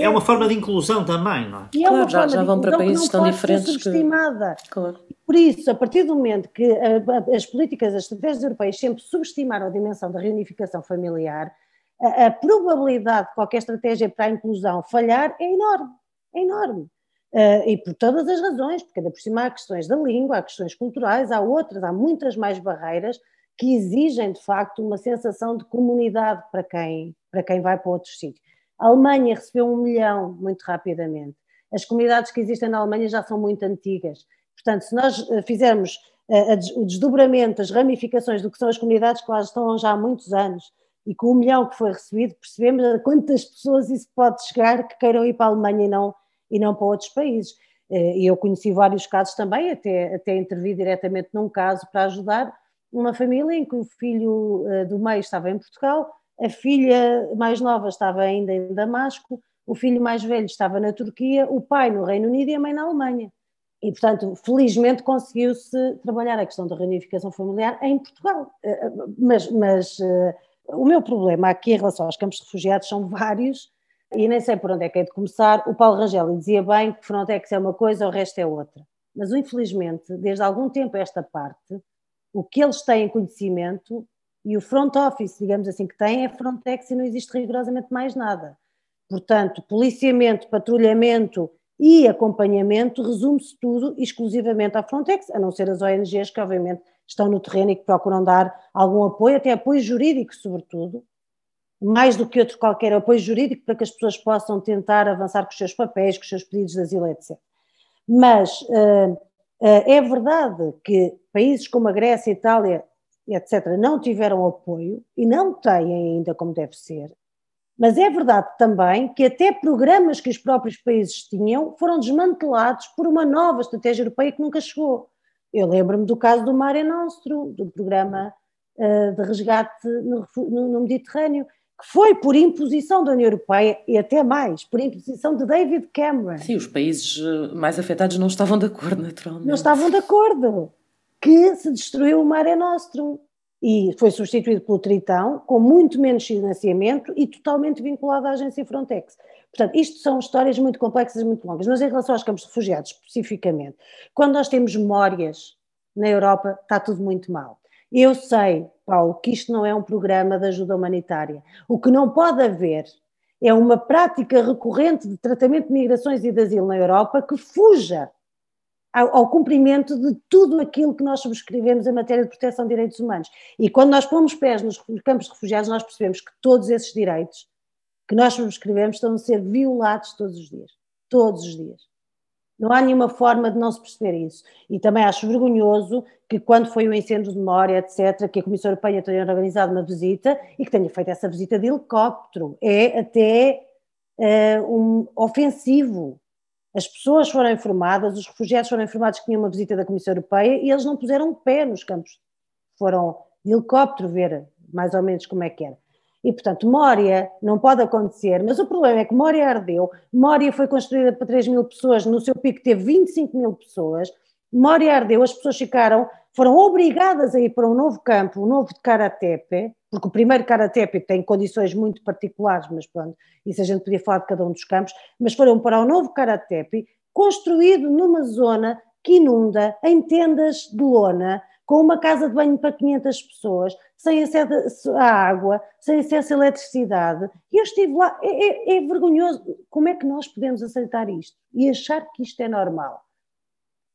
É uma forma de inclusão também, não é? E é claro, já, já vão para países tão diferentes subestimada. que. Claro. Por isso, a partir do momento que a, a, as políticas, as estratégias europeias sempre subestimaram a dimensão da reunificação familiar, a, a, probabilidade de qualquer estratégia para a inclusão falhar é enorme. É enorme. Uh, e por todas as razões, porque ainda por cima há questões da língua, há questões culturais, há outras, há muitas mais barreiras que exigem de facto uma sensação de comunidade para quem, para quem vai para outros sítios. A Alemanha recebeu um milhão muito rapidamente. As comunidades que existem na Alemanha já são muito antigas. Portanto, se nós eh, fizermos eh, o desdobramento, as ramificações do que são as comunidades que lá estão já há muitos anos e com o milhão que foi recebido, percebemos a quantas pessoas isso pode chegar que queiram ir para a Alemanha e não, e não para outros países. Eh, e eu conheci vários casos também, até, até intervi diretamente num caso para ajudar, uma família em que o filho uh, do meio estava em Portugal, a filha mais nova estava ainda em Damasco, o filho mais velho estava na Turquia, o pai no Reino Unido e a mãe na Alemanha. E, portanto, felizmente conseguiu-se trabalhar a questão da reunificação familiar em Portugal. Uh, mas, mas uh, o meu problema aqui em relação aos campos de refugiados são vários e nem sei por onde é que é de começar. O Paulo Rangel dizia bem que Frontex é uma coisa, o resto é outra. Mas, infelizmente, desde algum tempo esta parte, o que eles têm conhecimento e o front office, digamos assim, que tem é Frontex e não existe rigorosamente mais nada. Portanto, policiamento, patrulhamento e acompanhamento resume-se tudo exclusivamente à Frontex, a não ser as ONGs que obviamente estão no terreno e que procuram dar algum apoio, até apoio jurídico sobretudo, mais do que outro qualquer apoio jurídico para que as pessoas possam tentar avançar com os seus papéis, com os seus pedidos de asilo, etc. Mas uh, é verdade que países como a Grécia, a Itália, etc., não tiveram apoio e não têm ainda como deve ser, mas é verdade também que até programas que os próprios países tinham foram desmantelados por uma nova estratégia europeia que nunca chegou. Eu lembro-me do caso do Mare Nostrum, do programa uh, de resgate no, no Mediterrâneo, que foi por imposição da União Europeia e até mais, por imposição de David Cameron. Sim, os países eh, mais afetados não estavam de acordo, naturalmente. Não estavam de acordo. Que se destruiu o Mare Nostrum e foi substituído pelo Tritão, com muito menos financiamento e totalmente vinculado à agência Frontex. Portanto, isto são histórias muito complexas e muito longas, mas em relação aos campos de refugiados especificamente, quando nós temos memórias na Europa, está tudo muito mal. Eu sei, Paulo, que isto não é um programa de ajuda humanitária. O que não pode haver é uma prática recorrente de tratamento de migrações e de asilo na Europa que fuja ao, ao, cumprimento de tudo aquilo que nós subscrevemos em matéria de proteção de direitos humanos. E quando nós pomos pés nos campos de refugiados, nós percebemos que todos esses direitos que nós subscrevemos estão a ser violados todos os dias. Todos os dias. Não há nenhuma forma de não se perceber isso. E também acho vergonhoso que, quando foi o incêndio de memória, etc., que a Comissão Europeia tenha organizado uma visita e que tenha feito essa visita de helicóptero. É até uh, um ofensivo. As pessoas foram informadas, os refugiados foram informados que tinha uma visita da Comissão Europeia e eles não puseram pé nos campos. Foram de helicóptero ver mais ou menos como é que era. E, portanto, Mória não pode acontecer, mas o problema é que Mória ardeu, Mória foi construída para 3 mil pessoas, no seu pico teve 25 mil pessoas, Mória ardeu, as pessoas ficaram, foram obrigadas a ir para um novo campo, um novo de Karatepe, porque o primeiro Karatepe tem condições muito particulares, mas pronto, isso a gente podia falar de cada um dos campos, mas foram para o um novo Karatepe, construído numa zona que inunda, em tendas de lona, com uma casa de banho para 500 pessoas, sem acesso à água, sem acesso à eletricidade. E eu estive lá, é, é, é, vergonhoso. Como é que nós podemos aceitar isto e achar que isto é normal?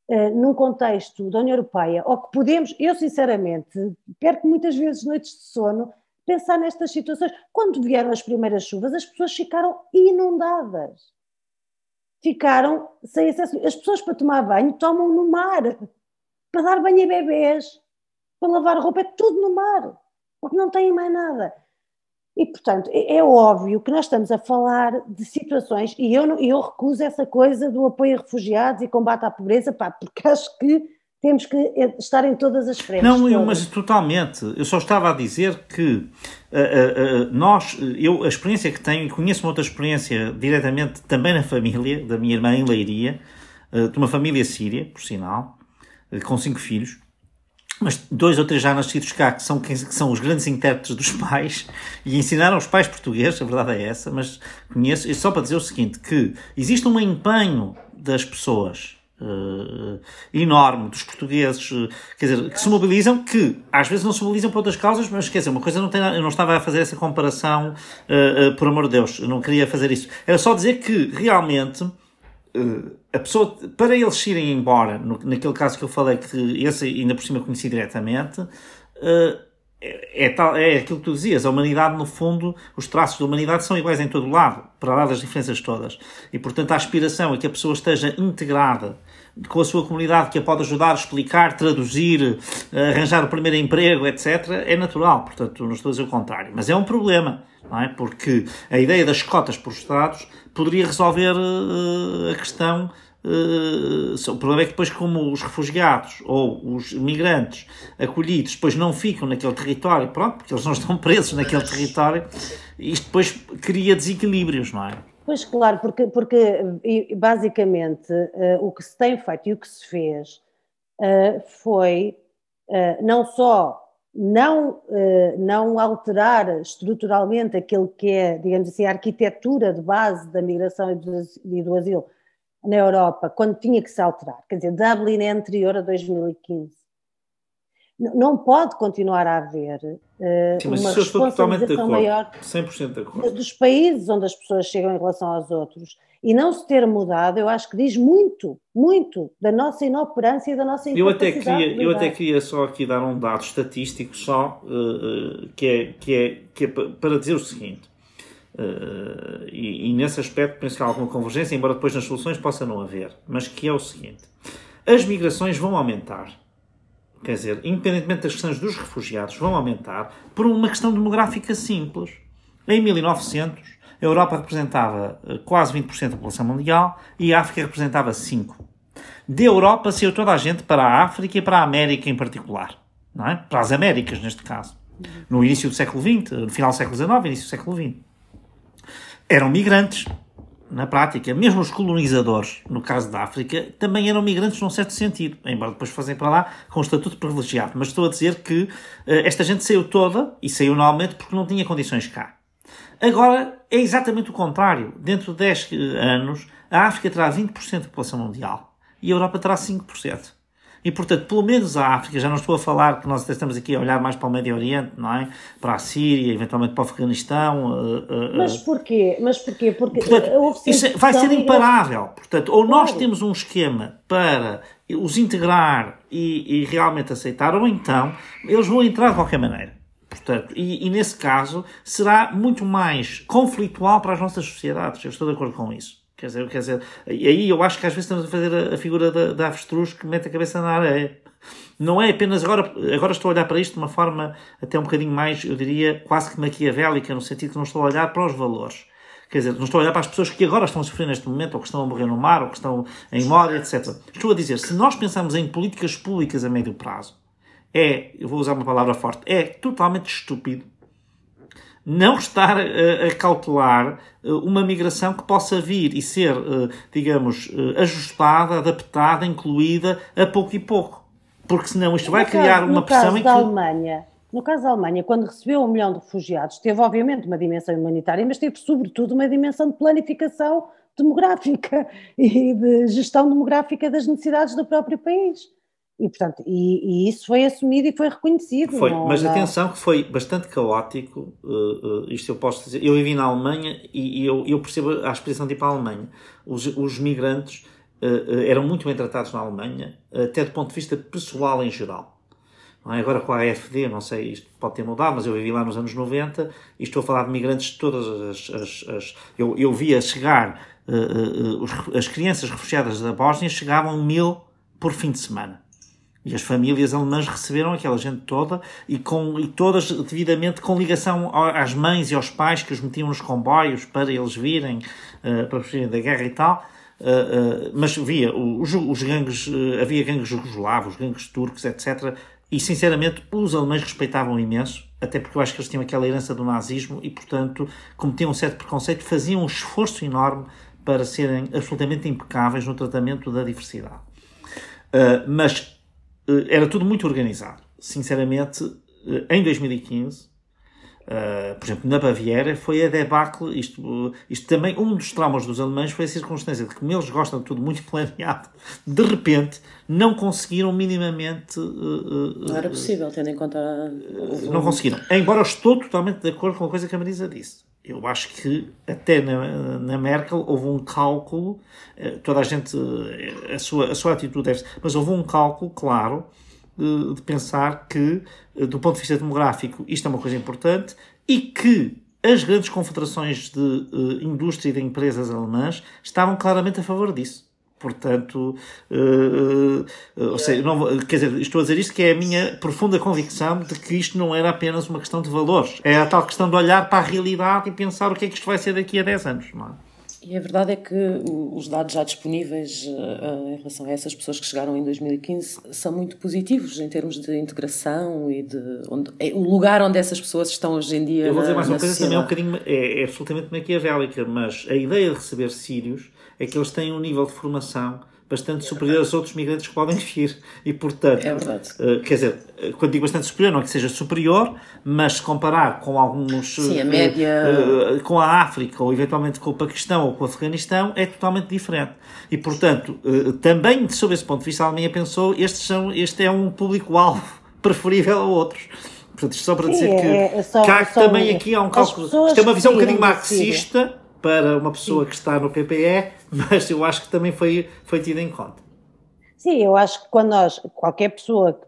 Uh, num contexto da União Europeia, ou que podemos, eu sinceramente, perco muitas vezes noites de sono, pensar nestas situações. Quando vieram as primeiras chuvas, as pessoas ficaram inundadas. Ficaram sem acesso. As pessoas para tomar banho tomam no mar para dar banho a bebês, para lavar roupa, é tudo no mar, porque não têm mais nada. E, portanto, é, é óbvio que nós estamos a falar de situações, e eu, eu recuso essa coisa do apoio a refugiados e combate à pobreza, pá, porque acho que temos que estar em todas as frentes. Não, eu, mas totalmente. Eu só estava a dizer que uh, uh, uh, nós, eu, a experiência que tenho, e conheço uma outra experiência diretamente também na família, da minha irmã em Leiria, de uma família síria, por sinal, eh, com cinco filhos, mas dois ou três já nascidos cá, que são, que são os grandes intérpretes dos pais, e ensinaram os pais portugueses, a verdade é essa, mas conheço, e só para dizer o seguinte, que existe um empenho das pessoas uh, enorme, dos portugueses, uh, quer dizer, que se mobilizam, que às vezes não se mobilizam por outras causas, mas quer dizer, uma coisa não tem eu não estava a fazer essa comparação, uh, por amor de Deus, eu não queria fazer isso. Era só dizer que realmente a pessoa, para eles irem embora, no, naquele caso que eu falei, que esse ainda por cima conheci diretamente, uh, é, tal, é aquilo que tu dizias, a humanidade, no fundo, os traços da humanidade são iguais em todo lado, para lá das diferenças todas. E, portanto, a aspiração é que a pessoa esteja integrada com a sua comunidade, que a pode ajudar a explicar, traduzir, arranjar o primeiro emprego, etc., é natural. Portanto, não estou a dizer o contrário. Mas é um problema, não é? Porque a ideia das cotas por Estados poderia resolver uh, a questão Uh, o problema é que depois, como os refugiados ou os migrantes acolhidos depois não ficam naquele território, pronto, porque eles não estão presos naquele território, isto depois cria desequilíbrios, não é? Pois claro, porque, porque basicamente uh, o que se tem feito e o que se fez uh, foi não só não, não alterar estruturalmente aquilo que é, digamos assim, a arquitetura de base da migração e do asilo, na Europa, quando tinha que se alterar. Quer dizer, Dublin é anterior a 2015. Não pode continuar a haver uh, Sim, uma responsabilização maior 100% de acordo. dos países onde as pessoas chegam em relação aos outros. E não se ter mudado, eu acho que diz muito, muito da nossa inoperância e da nossa eu até queria Eu até queria só aqui dar um dado estatístico só, uh, que, é, que, é, que é para dizer o seguinte. Uh, e, e, nesse aspecto penso que há alguma convergência, embora depois nas soluções possa não haver, mas que é o seguinte: as migrações vão aumentar, quer dizer, independentemente das questões dos refugiados, vão aumentar por uma questão demográfica simples. Em 1900, a Europa representava eh, quase 20% da população mundial e a África representava 5%. Da Europa saiu toda a gente para a África e para a América em particular, não é? para as Américas neste caso, no início do século XX, no final do século XIX, início do século XX eram migrantes, na prática. Mesmo os colonizadores, no caso da África, também eram migrantes num certo sentido, embora depois fossem para lá com um estatuto privilegiado. Mas estou a dizer que uh, esta gente saiu toda, e saiu normalmente porque não tinha condições cá. Agora é exatamente o contrário. Dentro de 10 anos, a África terá 20% da população mundial e a Europa terá 5%. E, portanto, pelo menos a África, já não estou a falar que nós estamos aqui a olhar mais para o Médio Oriente, não é? Para a Síria, eventualmente para o Afeganistão. Uh, uh, Mas porquê? Mas porquê? Porque portanto, isso é- vai ser imparável. Portanto, ou nós temos um esquema para os integrar e, e realmente aceitar, ou então eles vão entrar de qualquer maneira. Portanto, e, e, nesse caso será muito mais conflitual para as nossas sociedades. Eu estou de acordo com isso. Quer dizer, quer dizer, e aí eu acho que às vezes estamos a fazer a, figura da, da avestruz que mete a cabeça na areia. Não é apenas agora, agora estou a olhar para isto de uma forma até um bocadinho mais, eu diria, quase que maquiavélica, no sentido que não estou a olhar para os valores. Quer dizer, não estou a olhar para as pessoas que agora estão a sofrer neste momento, ou que estão a morrer no mar, ou que estão em Mória, etc. Estou a dizer, se nós pensamos em políticas públicas a médio prazo, é, eu vou usar uma palavra forte, é totalmente estúpido não estar uh, a cautelar uh, uma migração que possa vir e ser, uh, digamos, ajustada, adaptada, incluída a pouco e pouco. Porque senão isto vai criar caso, uma pressão caso em que... da Alemanha, no caso da Alemanha, quando recebeu um milhão de refugiados, teve obviamente uma dimensão humanitária, mas teve sobretudo uma dimensão de planificação demográfica e de gestão demográfica das necessidades do próprio país. E, portanto, e, e, isso foi assumido e foi reconhecido. Foi, não, mas não... atenção que foi bastante caótico, uh, uh, isto eu posso dizer. Eu vivi na Alemanha e, e eu, eu, percebo a ir para a Alemanha. Os, os migrantes uh, eram muito bem tratados na Alemanha, até do ponto de vista pessoal em geral. É? Agora com a AFD, não sei, isto pode ter mudado, mas eu vivi lá nos anos 90 e estou a falar de migrantes de todas as. as, as eu, eu via chegar as crianças refugiadas da Bósnia chegavam mil por fim de semana. E as famílias alemãs receberam aquela gente toda e, com, e todas devidamente com ligação às mães e aos pais que os metiam nos comboios para eles virem, uh, para fugirem da guerra e tal. Uh, uh, mas via os, os gangues, havia gangues jugoslavos, gangues turcos, etc. E sinceramente os alemães respeitavam imenso, até porque eu acho que eles tinham aquela herança do nazismo e, portanto, como tinham um certo preconceito, faziam um esforço enorme para serem absolutamente impecáveis no tratamento da diversidade. mas era tudo muito organizado. Sinceramente, eh, em 2015, Uh, por exemplo, na Baviera foi a debacle. Isto, isto também, um dos traumas dos alemães foi a circunstância de que, como eles gostam de tudo muito planeado, de repente não conseguiram minimamente. Uh, não era possível, tendo em conta. não conseguiram. Embora eu estou totalmente de acordo com a coisa que a Marisa disse. Eu acho que até na, na Merkel houve um cálculo, toda a gente, a sua, a sua atitude deve mas houve um cálculo claro de, pensar que, do ponto de vista demográfico, isto é uma coisa importante e que as grandes confederações de uh, indústria e de empresas alemãs estavam claramente a favor disso. Portanto, uh, uh, seja, não, quer dizer, estou a dizer isto que é a minha profunda convicção de que isto não era apenas uma questão de valores. É a tal questão de olhar para a realidade e pensar o que é que isto vai ser daqui a 10 anos. Não é? E a verdade é que os dados já disponíveis uh, em relação a essas pessoas que chegaram em 2015 são muito positivos em termos de integração e de onde, é o lugar onde essas pessoas estão hoje em dia. Eu vou dizer mais uma coisa também é um bocadinho é, é absolutamente maquiavélica, mas a ideia de receber sírios é que eles têm um nível de formação bastante superior aos outros migrantes que podem vir. E, portanto, é verdade. Uh, quer dizer, quando digo bastante superior, não é que seja superior, mas se comparar com alguns. Sim, a média. Uh, com a África, ou eventualmente com o Paquistão ou com o Afeganistão, é totalmente diferente. E, portanto, uh, também, sob esse ponto de vista, a Alemanha pensou estes são, este é um público-alvo preferível a outros. Portanto, isto só para dizer Sim, que, é, é só, que há, também aqui há um cálculo. Isto é uma visão um bocadinho marxista para uma pessoa Sim. que está no PPE, mas eu acho que também foi, foi tido em conta. Sim, eu acho que quando nós, qualquer pessoa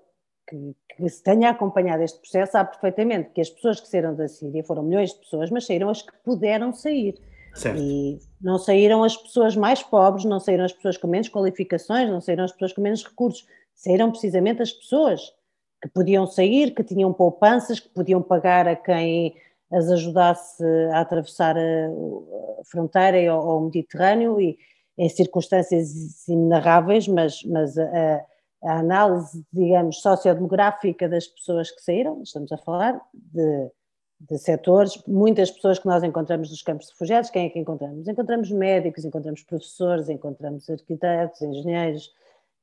que, que se tenha acompanhado este processo sabe perfeitamente que as pessoas que saíram da Síria foram milhões de pessoas, mas saíram as que puderam sair. Certo. E não saíram as pessoas mais pobres, não saíram as pessoas com menos qualificações, não saíram as pessoas com menos recursos, saíram precisamente as pessoas que podiam sair, que tinham poupanças, que podiam pagar a quem as ajudasse a atravessar a fronteira ao Mediterrâneo e em circunstâncias inenarráveis, mas, mas a, a análise, digamos, sociodemográfica das pessoas que saíram, estamos a falar de, de setores, muitas pessoas que nós encontramos nos campos de refugiados, quem é que encontramos? Encontramos médicos, encontramos professores, encontramos arquitetos, engenheiros,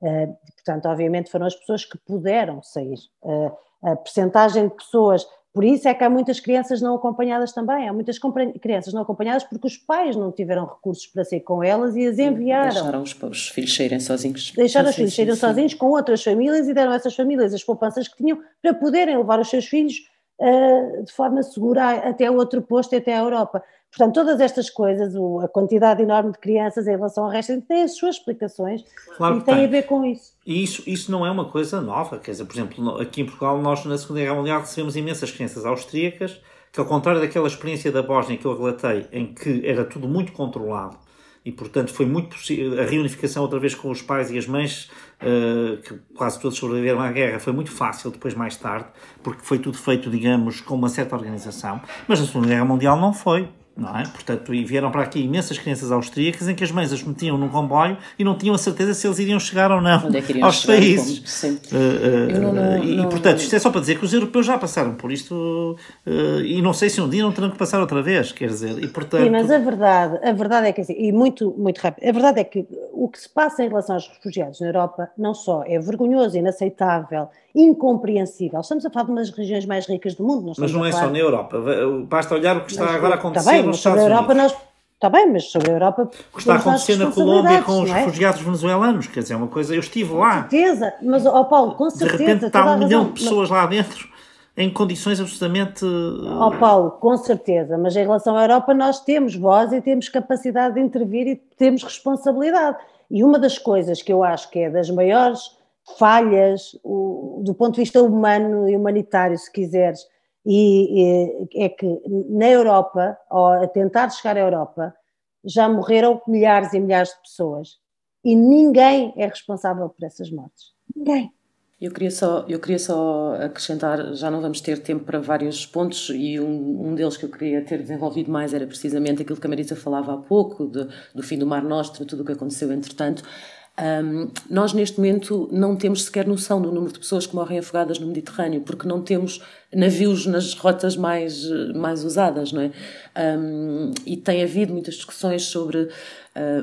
uh, portanto, obviamente foram as pessoas que puderam sair. Uh, a percentagem de pessoas por isso é que há muitas crianças não acompanhadas também, há muitas crianças não acompanhadas porque os pais não tiveram recursos para ser com elas e as enviaram. Deixaram os, os filhos saírem sozinhos. Deixaram os filhos saírem sozinhos com outras famílias e deram a essas famílias as poupanças que tinham para poderem levar os seus filhos uh, de forma segura até outro posto, até a Europa. Portanto, todas estas coisas, a quantidade enorme de crianças em relação ao resto, tem as suas explicações claro e tem, tem, a ver com isso. E isso, isso não é uma coisa nova. Quer dizer, por exemplo, aqui em Portugal, nós na Segunda Guerra Mundial recebemos imensas crianças austríacas, que ao contrário daquela experiência da Bósnia que eu relatei, em que era tudo muito controlado, e portanto foi muito possível a reunificação outra vez com os pais e as mães uh, que quase todos sobreviveram à guerra foi muito fácil depois mais tarde porque foi tudo feito digamos com uma certa organização mas na segunda guerra mundial não foi não é? Portanto, e vieram para aqui imensas crianças austríacas em que as mães as metiam num comboio e não tinham a certeza se eles iriam chegar ou não é aos chegar, países. Uh, uh, não, não, e, não, portanto, isto é só para dizer que os europeus já passaram por isto uh, e não sei se um dia não terão que passar outra vez, quer dizer, e portanto... Sim, mas a verdade, a verdade é que assim, e muito, muito rápido, a verdade é que o que se passa em relação aos refugiados na Europa não só é vergonhoso, inaceitável, incompreensível. Estamos a falar de uma das regiões mais ricas do mundo. mas não é só na Europa. Basta olhar o que está mas, agora a acontecer nos Estados Europa Unidos. Nós, Está bem, mas sobre a Europa. O que está a acontecer na Colômbia com os é? refugiados venezuelanos, quer dizer, é uma coisa. Eu estive lá. Com certeza, mas, ó oh Paulo, com certeza. De repente está um milhão de pessoas mas... lá dentro em condições absolutamente. Ó oh Paulo, com certeza, mas em relação à Europa nós temos voz e temos capacidade de intervir e temos responsabilidade. E uma das coisas que eu acho que é das maiores falhas o, do ponto de vista humano e humanitário, se quiseres, e, é que na Europa, ou a tentar chegar à Europa, já morreram milhares e milhares de pessoas e ninguém é responsável por essas mortes. Ninguém. Eu queria, só, eu queria só acrescentar, já não vamos ter tempo para vários pontos, e um, um deles que eu queria ter desenvolvido mais era precisamente aquilo que a Marisa falava há pouco, de, do fim do Mar Nostro, tudo o que aconteceu entretanto. Um, nós, neste momento, não temos sequer noção do número de pessoas que morrem afogadas no Mediterrâneo, porque não temos navios nas rotas mais, mais usadas, não é? Um, e tem havido muitas discussões sobre, uh,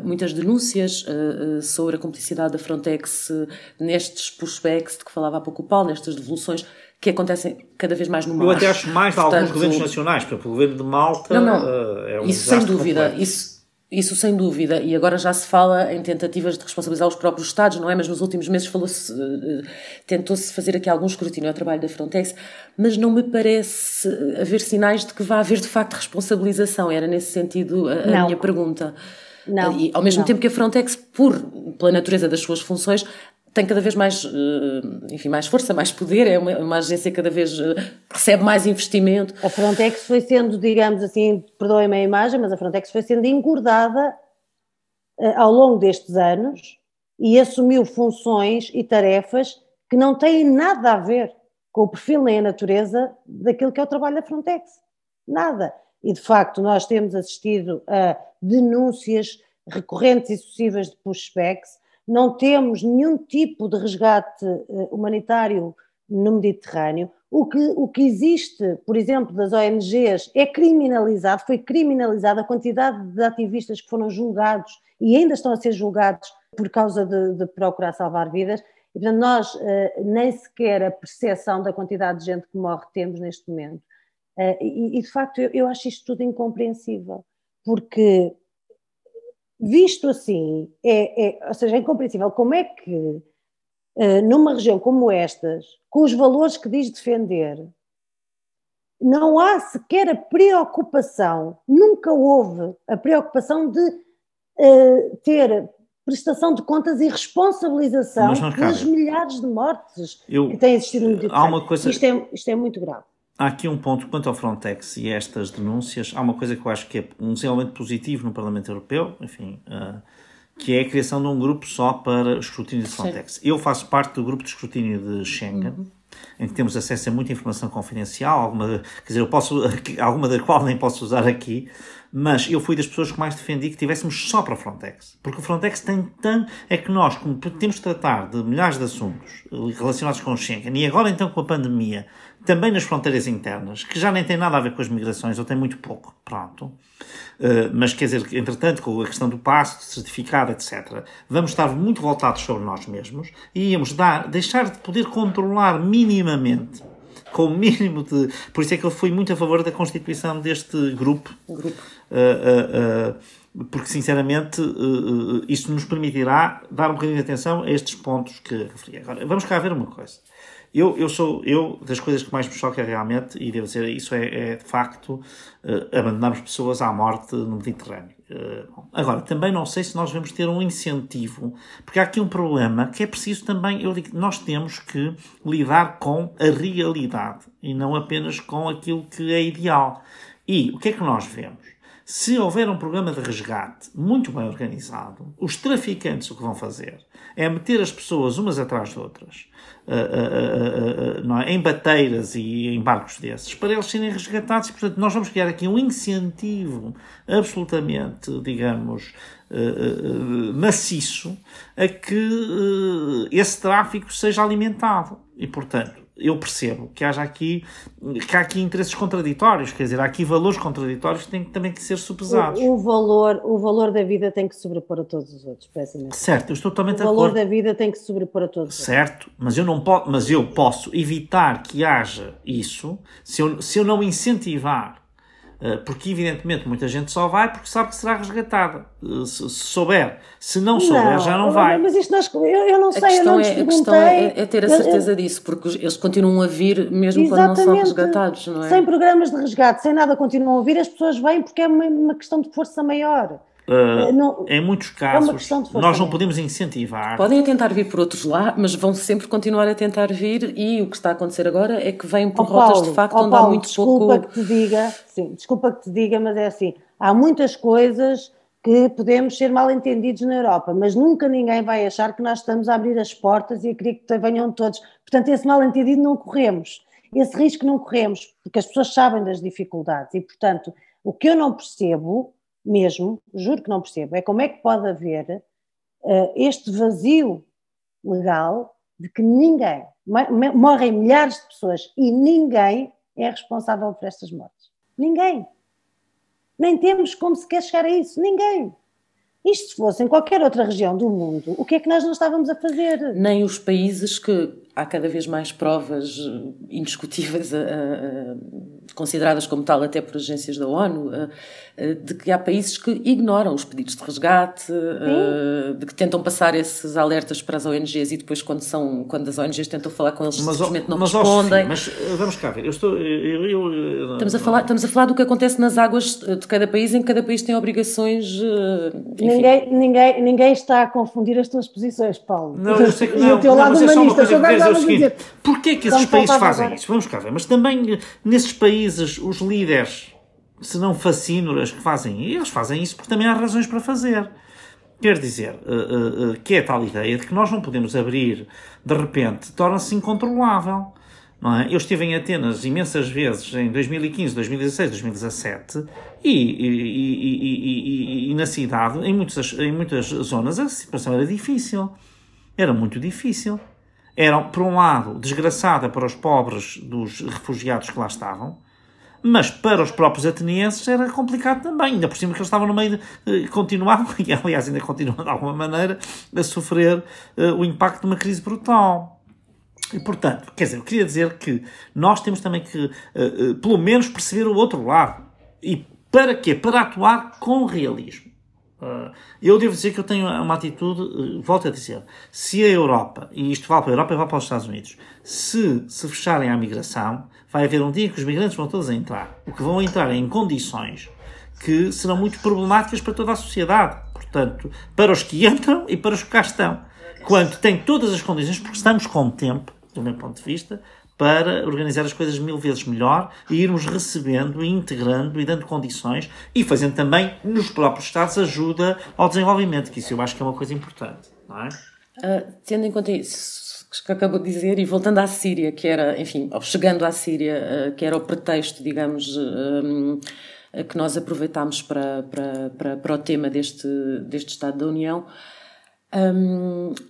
muitas denúncias uh, sobre a cumplicidade da Frontex nestes pushbacks de que falava há pouco o Paulo, nestas devoluções que acontecem cada vez mais no mar. Eu até acho mais de alguns governos nacionais, por exemplo, o governo de Malta não, não, é um isso sem dúvida, completo. isso isso sem dúvida, e agora já se fala em tentativas de responsabilizar os próprios Estados, não é? Mas nos últimos meses falou-se, uh, tentou-se fazer aqui algum escrutínio ao trabalho da Frontex, mas não me parece haver sinais de que vá haver de facto responsabilização. Era nesse sentido a, a minha pergunta. Não, e ao mesmo não. tempo que a Frontex, por, pela natureza das suas funções, tem cada vez mais, eh, enfim, mais força, mais poder, é uma, uma agência cada vez eh, recebe mais investimento. A Frontex foi sendo, digamos assim, perdoem-me a imagem, mas a Frontex foi sendo engordada eh, ao longo destes anos e assumiu funções e tarefas que não têm nada a ver com o perfil nem a natureza daquilo que é o trabalho da Frontex. Nada. E de facto nós temos assistido a denúncias recorrentes e sucessivas de pushbacks não temos nenhum tipo de resgate eh, humanitário no Mediterrâneo. O que, o que existe, por exemplo, das ONGs é criminalizado, foi criminalizada a quantidade de ativistas que foram julgados e ainda estão a ser julgados por causa de, de procurar salvar vidas. E, portanto, nós uh, nem sequer a percepção da quantidade de gente que morre temos neste momento. Uh, e, de facto, eu acho isto tudo incompreensível, porque visto assim, é, é, ou seja, é incompreensível como é que uh, numa região como estas, com os valores que diz defender, não há sequer a preocupação, nunca houve a preocupação de uh, ter prestação de contas e responsabilização pelas milhares de mortes Eu, que têm existido no Mediterrâneo. Coisa... Isto, é, isto é muito grave. Há aqui um ponto quanto ao Frontex e estas denúncias. Há uma coisa que eu acho que é um desenvolvimento positivo no Parlamento Europeu, enfim, uh, que é a criação de um grupo só para o escrutínio de Frontex. Sim. Eu faço parte do grupo de escrutínio de Schengen. Uhum. Em que temos acesso a muita informação confidencial, alguma, quer dizer, eu posso, alguma da qual nem posso usar aqui, mas eu fui das pessoas que mais defendi que tivéssemos só para a Frontex. Porque o Frontex tem tanto. É que nós, como temos de tratar de milhares de assuntos relacionados com o Schengen e agora então com a pandemia, também nas fronteiras internas, que já nem tem nada a ver com as migrações, ou tem muito pouco, pronto. Uh, mas quer dizer, entretanto, com a questão do passo, certificado, etc., vamos estar muito voltados sobre nós mesmos e íamos dar, deixar de poder controlar minimamente, com o mínimo de. Por isso é que eu fui muito a favor da constituição deste grupo. grupo. Uh, uh, porque, sinceramente, isto nos permitirá dar um bocadinho de atenção a estes pontos que referi. Agora, vamos cá ver uma coisa. Eu, eu sou, eu, das coisas que mais me choca realmente, e devo dizer, isso é, é de facto abandonarmos pessoas à morte no Mediterrâneo. Agora, também não sei se nós vamos ter um incentivo, porque há aqui um problema que é preciso também, eu digo, nós temos que lidar com a realidade e não apenas com aquilo que é ideal. E o que é que nós vemos? Se houver um programa de resgate muito bem organizado, os traficantes o que vão fazer é meter as pessoas umas atrás de outras uh, uh, é? em bateiras e em barcos desses para eles serem resgatados e, portanto, nós vamos criar aqui um incentivo absolutamente, digamos, maciço a que esse tráfico seja alimentado. E, portanto, eu percebo que haja aqui que há aqui interesses contraditórios, quer dizer, há aqui valores contraditórios que têm também que ser sopesados. O, o valor, o valor da vida tem que sobrepor a todos os outros, péssimo. Certo, eu estou totalmente de acordo. O valor da vida tem que sobrepor a todos os outros. Certo, mas eu não posso, mas eu posso evitar que haja isso se eu, se eu não incentivar porque evidentemente muita gente só vai porque sabe que será resgatada. Eh, se, souber, se não souber, não, já não vai. Mas isto nós, eu, eu não sei, a questão, eu não é, a questão é, é, ter a certeza disso, porque eles continuam a vir mesmo quando não são resgatados, não é? Sem programas de resgate, sem nada, continuam a vir, as pessoas vêm porque é uma, uma questão de força maior. Uh, não, em muitos casos, é nós não podemos incentivar. Podem tentar vir por outros lá, mas vão sempre continuar a tentar vir. E o que está a acontecer agora é que vêm por oh, rotas Paulo, de facto oh, onde Paulo, há muito desculpa pouco. Que te diga, sim, desculpa que te diga, mas é assim: há muitas coisas que podemos ser mal entendidos na Europa, mas nunca ninguém vai achar que nós estamos a abrir as portas e a querer que venham todos. Portanto, esse mal entendido não corremos. Esse risco não corremos, porque as pessoas sabem das dificuldades. E, portanto, o que eu não percebo mesmo, juro que não percebo, é como é que pode haver uh, este vazio legal de que ninguém, morrem milhares de pessoas e ninguém é responsável por estas mortes. Ninguém. Nem temos como se quer chegar a isso. Ninguém. Isto se fosse em qualquer outra região do mundo, o que é que nós não estávamos a fazer? Nem os países que há cada vez mais provas indiscutíveis, a, a, consideradas como tal até por agências da ONU, de que há países que ignoram os pedidos de resgate, Sim. de que tentam passar esses alertas para as ONGs e depois quando são quando as ONGs tentam falar com eles mas, simplesmente não mas, respondem. mas eh, vamos cá ver, eu estou eu, eu, estamos a falar estamos a falar do que acontece nas águas de cada país, em que cada país tem obrigações. Enfim. Ninguém ninguém ninguém está a confundir as tuas posições, Paulo. Não, eu sei que não, e o teu não, lado é humanista. É o seguinte, porquê que esses países fazem isso? Vamos cá ver, mas também eh, nesses países os líderes se não fascínoras que fazem. E eles fazem isso porque também há razões para fazer. Quer dizer, uh, uh, que é tal ideia de que nós não podemos abrir, de repente, torna-se incontrolável. É? Eu estive em Atenas imensas vezes em 2015, 2016, 2017 e, e, e, e, na cidade, em muitas, em muitas zonas, a situação era difícil. Era muito difícil. Era, por um lado, desgraçada para os pobres dos refugiados que lá estavam, mas para os próprios atenienses era complicado também, ainda por cima que eles estavam no meio de, uh, continuavam, e aliás ainda continuam de alguma maneira, a sofrer uh, o impacto de uma crise brutal. E, portanto, quer dizer, eu queria dizer que nós temos também que, uh, pelo menos, perceber o outro lado. E para quê? Para atuar com realismo. eu devo dizer que eu tenho uma atitude, volto a dizer, se a Europa, e isto vale para a Europa e vale para os Estados Unidos, se se fecharem à migração, vai haver um dia que os migrantes vão todos entrar. O que vão entrar em condições que serão muito problemáticas para toda a sociedade. Portanto, para os que entram e para os que cá estão. Quando tem todas as condições, porque estamos com tempo, do meu ponto de vista, para organizar as coisas mil vezes melhor e irmos recebendo, e integrando e dando condições e fazendo também nos próprios Estados ajuda ao desenvolvimento, que isso eu acho que é uma coisa importante, não é? Uh, tendo em conta isso, que acabou de dizer, e voltando à Síria, que era, enfim, chegando à Síria, eh, que era o pretexto, digamos, eh, que nós aproveitámos para, para, para, para o tema deste, deste Estado da União.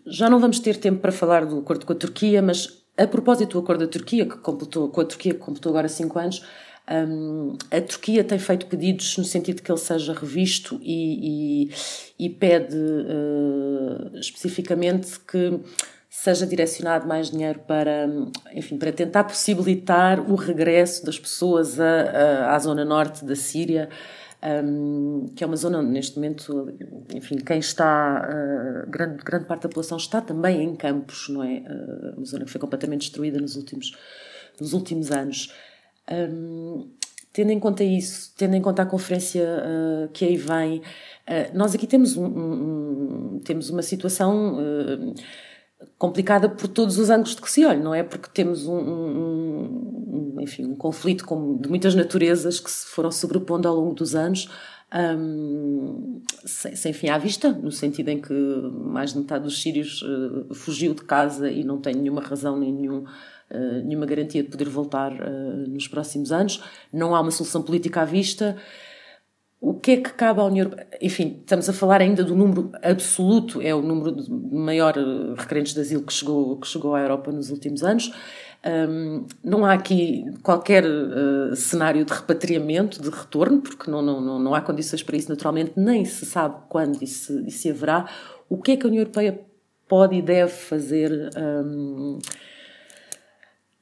Já não vamos ter tempo para falar do acordo com a Turquia, mas a propósito do acordo da Turquia, que completou, com a Turquia, que completou agora cinco anos, um, a Turquia tem feito pedidos no sentido de que ele seja revisto e, e, e pede uh, especificamente que seja direcionado mais dinheiro para, enfim, para tentar possibilitar o regresso das pessoas a, a, à zona norte da Síria, um, que é uma zona neste momento, enfim, quem está, uh, grande, grande parte da população está também em campos, não é? Uh, uma zona que foi completamente destruída nos últimos, nos últimos anos. Um, tendo em conta isso, tendo em conta a conferência uh, que aí vem, nós aqui temos, um, um, temos uma situação complicada por todos os ângulos de que se olha, não é? Porque temos um, um, um enfim, um conflito com, de muitas naturezas que se foram sobrepondo ao longo dos anos, um, sem, sem, fim à vista, no sentido em que mais de metade dos sírios uh, fugiu de casa e não tem nenhuma razão nem nenhum, uh, nenhuma garantia de poder voltar uh, nos próximos anos. Não há uma solução política à vista o que é que cabe à União Europeia? Enfim, estamos a falar ainda do número absoluto, é o número de maior eh, requerentes de asilo que chegou, que chegou à Europa nos últimos anos. Um, não há aqui qualquer uh, cenário de repatriamento, de retorno, porque não, não, não há condições para isso naturalmente, nem se sabe quando isso, isso haverá. O que é que a União Europeia pode e deve fazer um,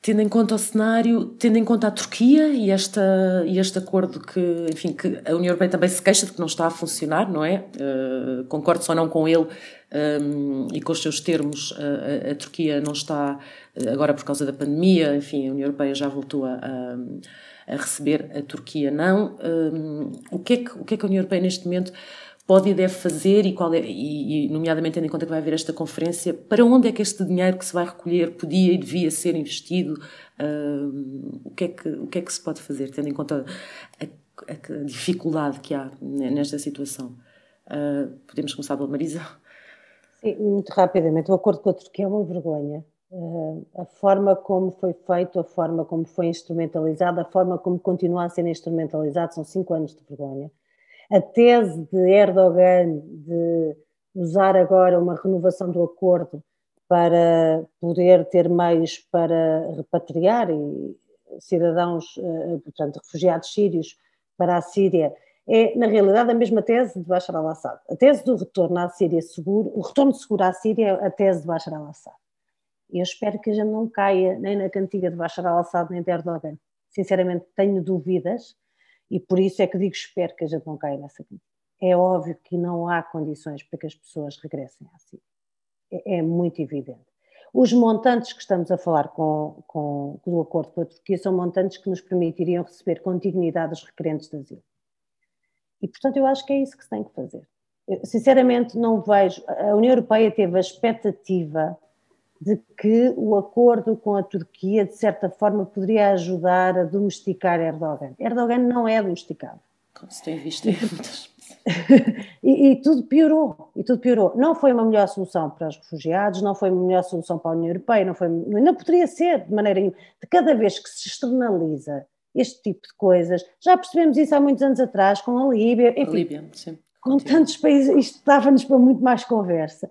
tendo em conta o cenário, tendo em conta a Turquia e, esta, e este acordo que, enfim, que a União Europeia também se queixa de que não está a funcionar, não é? Uh, concordo só não com ele um, e com os seus termos, uh, a, a, Turquia não está, agora por causa da pandemia, enfim, a União Europeia já voltou a, a, a receber, a Turquia não. Um, o, que é que, o que é que a União Europeia neste momento pode e deve fazer e, qual é, e, e, nomeadamente tendo em conta que vai haver esta conferência, para onde é que este dinheiro que se vai recolher podia e devia ser investido? Uh, o, que é que, o que é que se pode fazer, tendo em conta a, a, a dificuldade que há nesta situação? Uh, podemos começar pela Marisa? Sim, muito rapidamente. O acordo com a Turquia é uma vergonha. Uh, a forma como foi feito, a forma como foi instrumentalizado, a forma como continua a ser instrumentalizado, são cinco anos de vergonha a tese de Erdogan de usar agora uma renovação do acordo para poder ter meios para repatriar cidadãos, eh, portanto, refugiados sírios para a Síria, é, na realidade, a mesma tese de Bashar al-Assad. A tese do retorno à Síria seguro, o retorno seguro à Síria é a tese de Bashar al-Assad. Eu espero que a gente não caia nem na cantiga de Bashar al-Assad nem de Erdogan. Sinceramente, tenho dúvidas e por isso é que digo espero que a gente não caia nessa crise. É óbvio que não há condições para que as pessoas regressem à. É, é muito evidente. Os montantes que estamos a falar com, com, do acordo com a Turquia são montantes que nos permitiriam receber com dignidade os requerentes de asilo. E, portanto, eu acho que é isso que se tem que fazer. Eu, sinceramente, não vejo. A União Europeia teve a expectativa de que o acordo com a Turquia, de certa forma, poderia ajudar a domesticar Erdogan. Erdogan não é domesticado. Como se tem visto em muitas e, e, tudo piorou, e tudo piorou. Não foi uma melhor solução para os refugiados, não foi uma melhor solução para a União Europeia, não, foi, não poderia ser de maneira de cada vez que se externaliza este tipo de coisas, já percebemos isso há muitos anos atrás com a Líbia, enfim, a Líbia, sim. com tantos países, isto dava-nos para muito mais conversa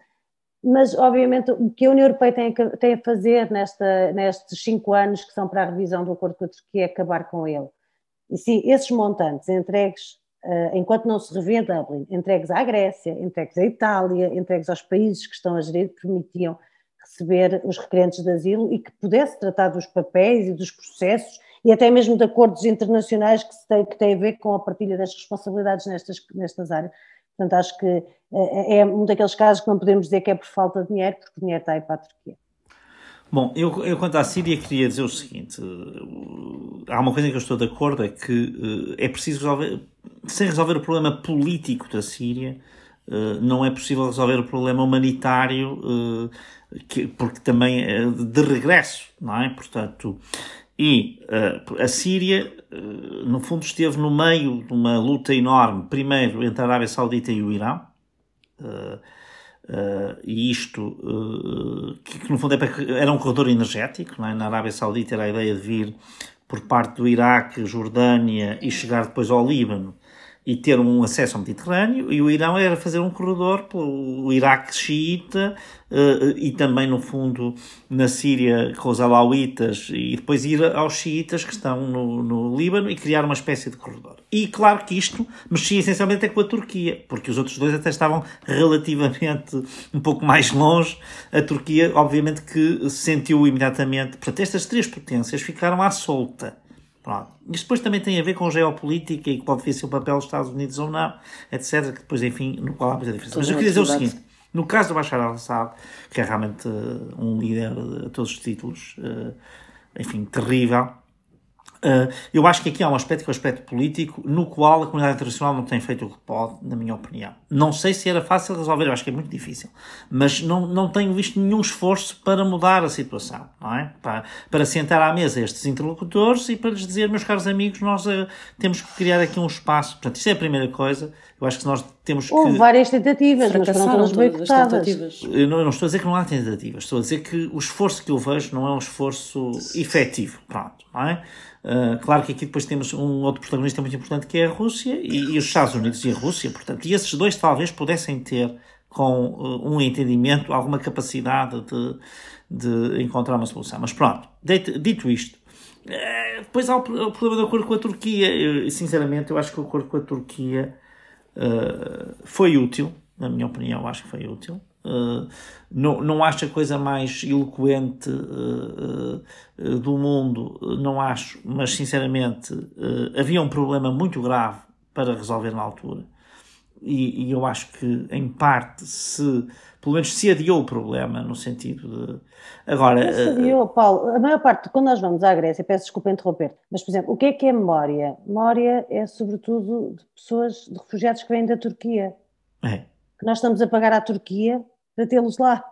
mas obviamente o que a União Europeia tem a, tem a fazer nesta, nestes cinco anos que são para a revisão do acordo com a Turquia é acabar com ele. E sim, esses montantes entregues, uh, enquanto não se revê Dublin, entregues à Grécia, entregues à Itália, entregues aos países que estão a gerir, permitiam receber os requerentes de asilo e que pudesse tratar dos papéis e dos processos e até mesmo de acordos internacionais que, têm, que têm a ver com a partilha das responsabilidades nestas, nestas áreas. Portanto, acho que é, é um daqueles casos que não podemos dizer que é por falta de dinheiro, porque o dinheiro está aí para a Turquia. Bom, eu, eu quanto à Síria queria dizer o seguinte: há uma coisa em que eu estou de acordo, é que é preciso resolver, sem resolver o problema político da Síria, não é possível resolver o problema humanitário, porque também é de regresso, não é? Portanto, e uh, a Síria, uh, no fundo, esteve no meio de uma luta enorme, primeiro entre a Arábia Saudita e o Irão, uh, e isto, que, que, no fundo é era um corredor energético, é? na Arábia Saudita era a ideia de vir por parte do Iraque, Jordânia e chegar depois ao Líbano e ter um acesso ao Mediterrâneo, e o Irão era fazer um corredor pelo Iraque xiita uh, e também, no fundo, na Síria com os alauítas, e depois ir aos xiitas que estão no, no Líbano e criar uma espécie de corredor. E claro que isto mexia essencialmente com a Turquia, porque os outros dois até estavam relativamente um pouco mais longe. A Turquia, obviamente, que sentiu imediatamente. Portanto, estas três potências ficaram à solta Pronto. Isto depois também tem a ver com geopolítica e que pode ser o papel dos Estados Unidos ou não, etc. Que depois, enfim, no qual há muita diferença. Mas eu queria dizer o seguinte: no caso do Bashar al-Assad, que é realmente uh, um líder a todos os títulos, uh, enfim, terrível, eu acho que aqui há um aspecto que é o aspecto político, no qual a comunidade internacional não tem feito o que pode, na minha opinião. Não sei se era fácil resolver, eu acho que é muito difícil, mas não, não tenho visto nenhum esforço para mudar a situação, não é? Para, para sentar à mesa estes interlocutores e para lhes dizer, meus caros amigos, nós uh, temos que criar aqui um espaço. Portanto, isso é a primeira coisa. Eu acho que nós temos Houve que... várias tentativas, mas foram todas boicotadas. Eu não, eu não estou a dizer que não há tentativas, estou a dizer que o esforço que eu vejo não é um esforço efetivo, pronto, não é? Uh, claro que aqui depois temos um outro protagonista muito importante que é a Rússia e, e os Estados Unidos e a Rússia, portanto, e esses dois talvez pudessem ter com uh, um entendimento alguma capacidade de, de encontrar uma solução. Mas pronto, dito isto, uh, depois há o, o, problema do acordo com a Turquia. Eu, sinceramente, eu acho que o acordo com a Turquia foi útil, na minha opinião, acho que foi útil. Uh, não, não acho a coisa mais eloquente uh, uh, do mundo, não acho, mas sinceramente havia um problema muito grave para resolver na altura. E, e, eu acho que, em parte, se pelo menos se adiou o problema, no sentido de. Agora. se adiou, Paulo. A maior parte, quando nós vamos à Grécia, peço desculpa interromper, mas, por exemplo, o que é que é memória? Memória é, sobretudo, de pessoas, de refugiados que vêm da Turquia. É. Que nós estamos a pagar à Turquia para tê-los lá.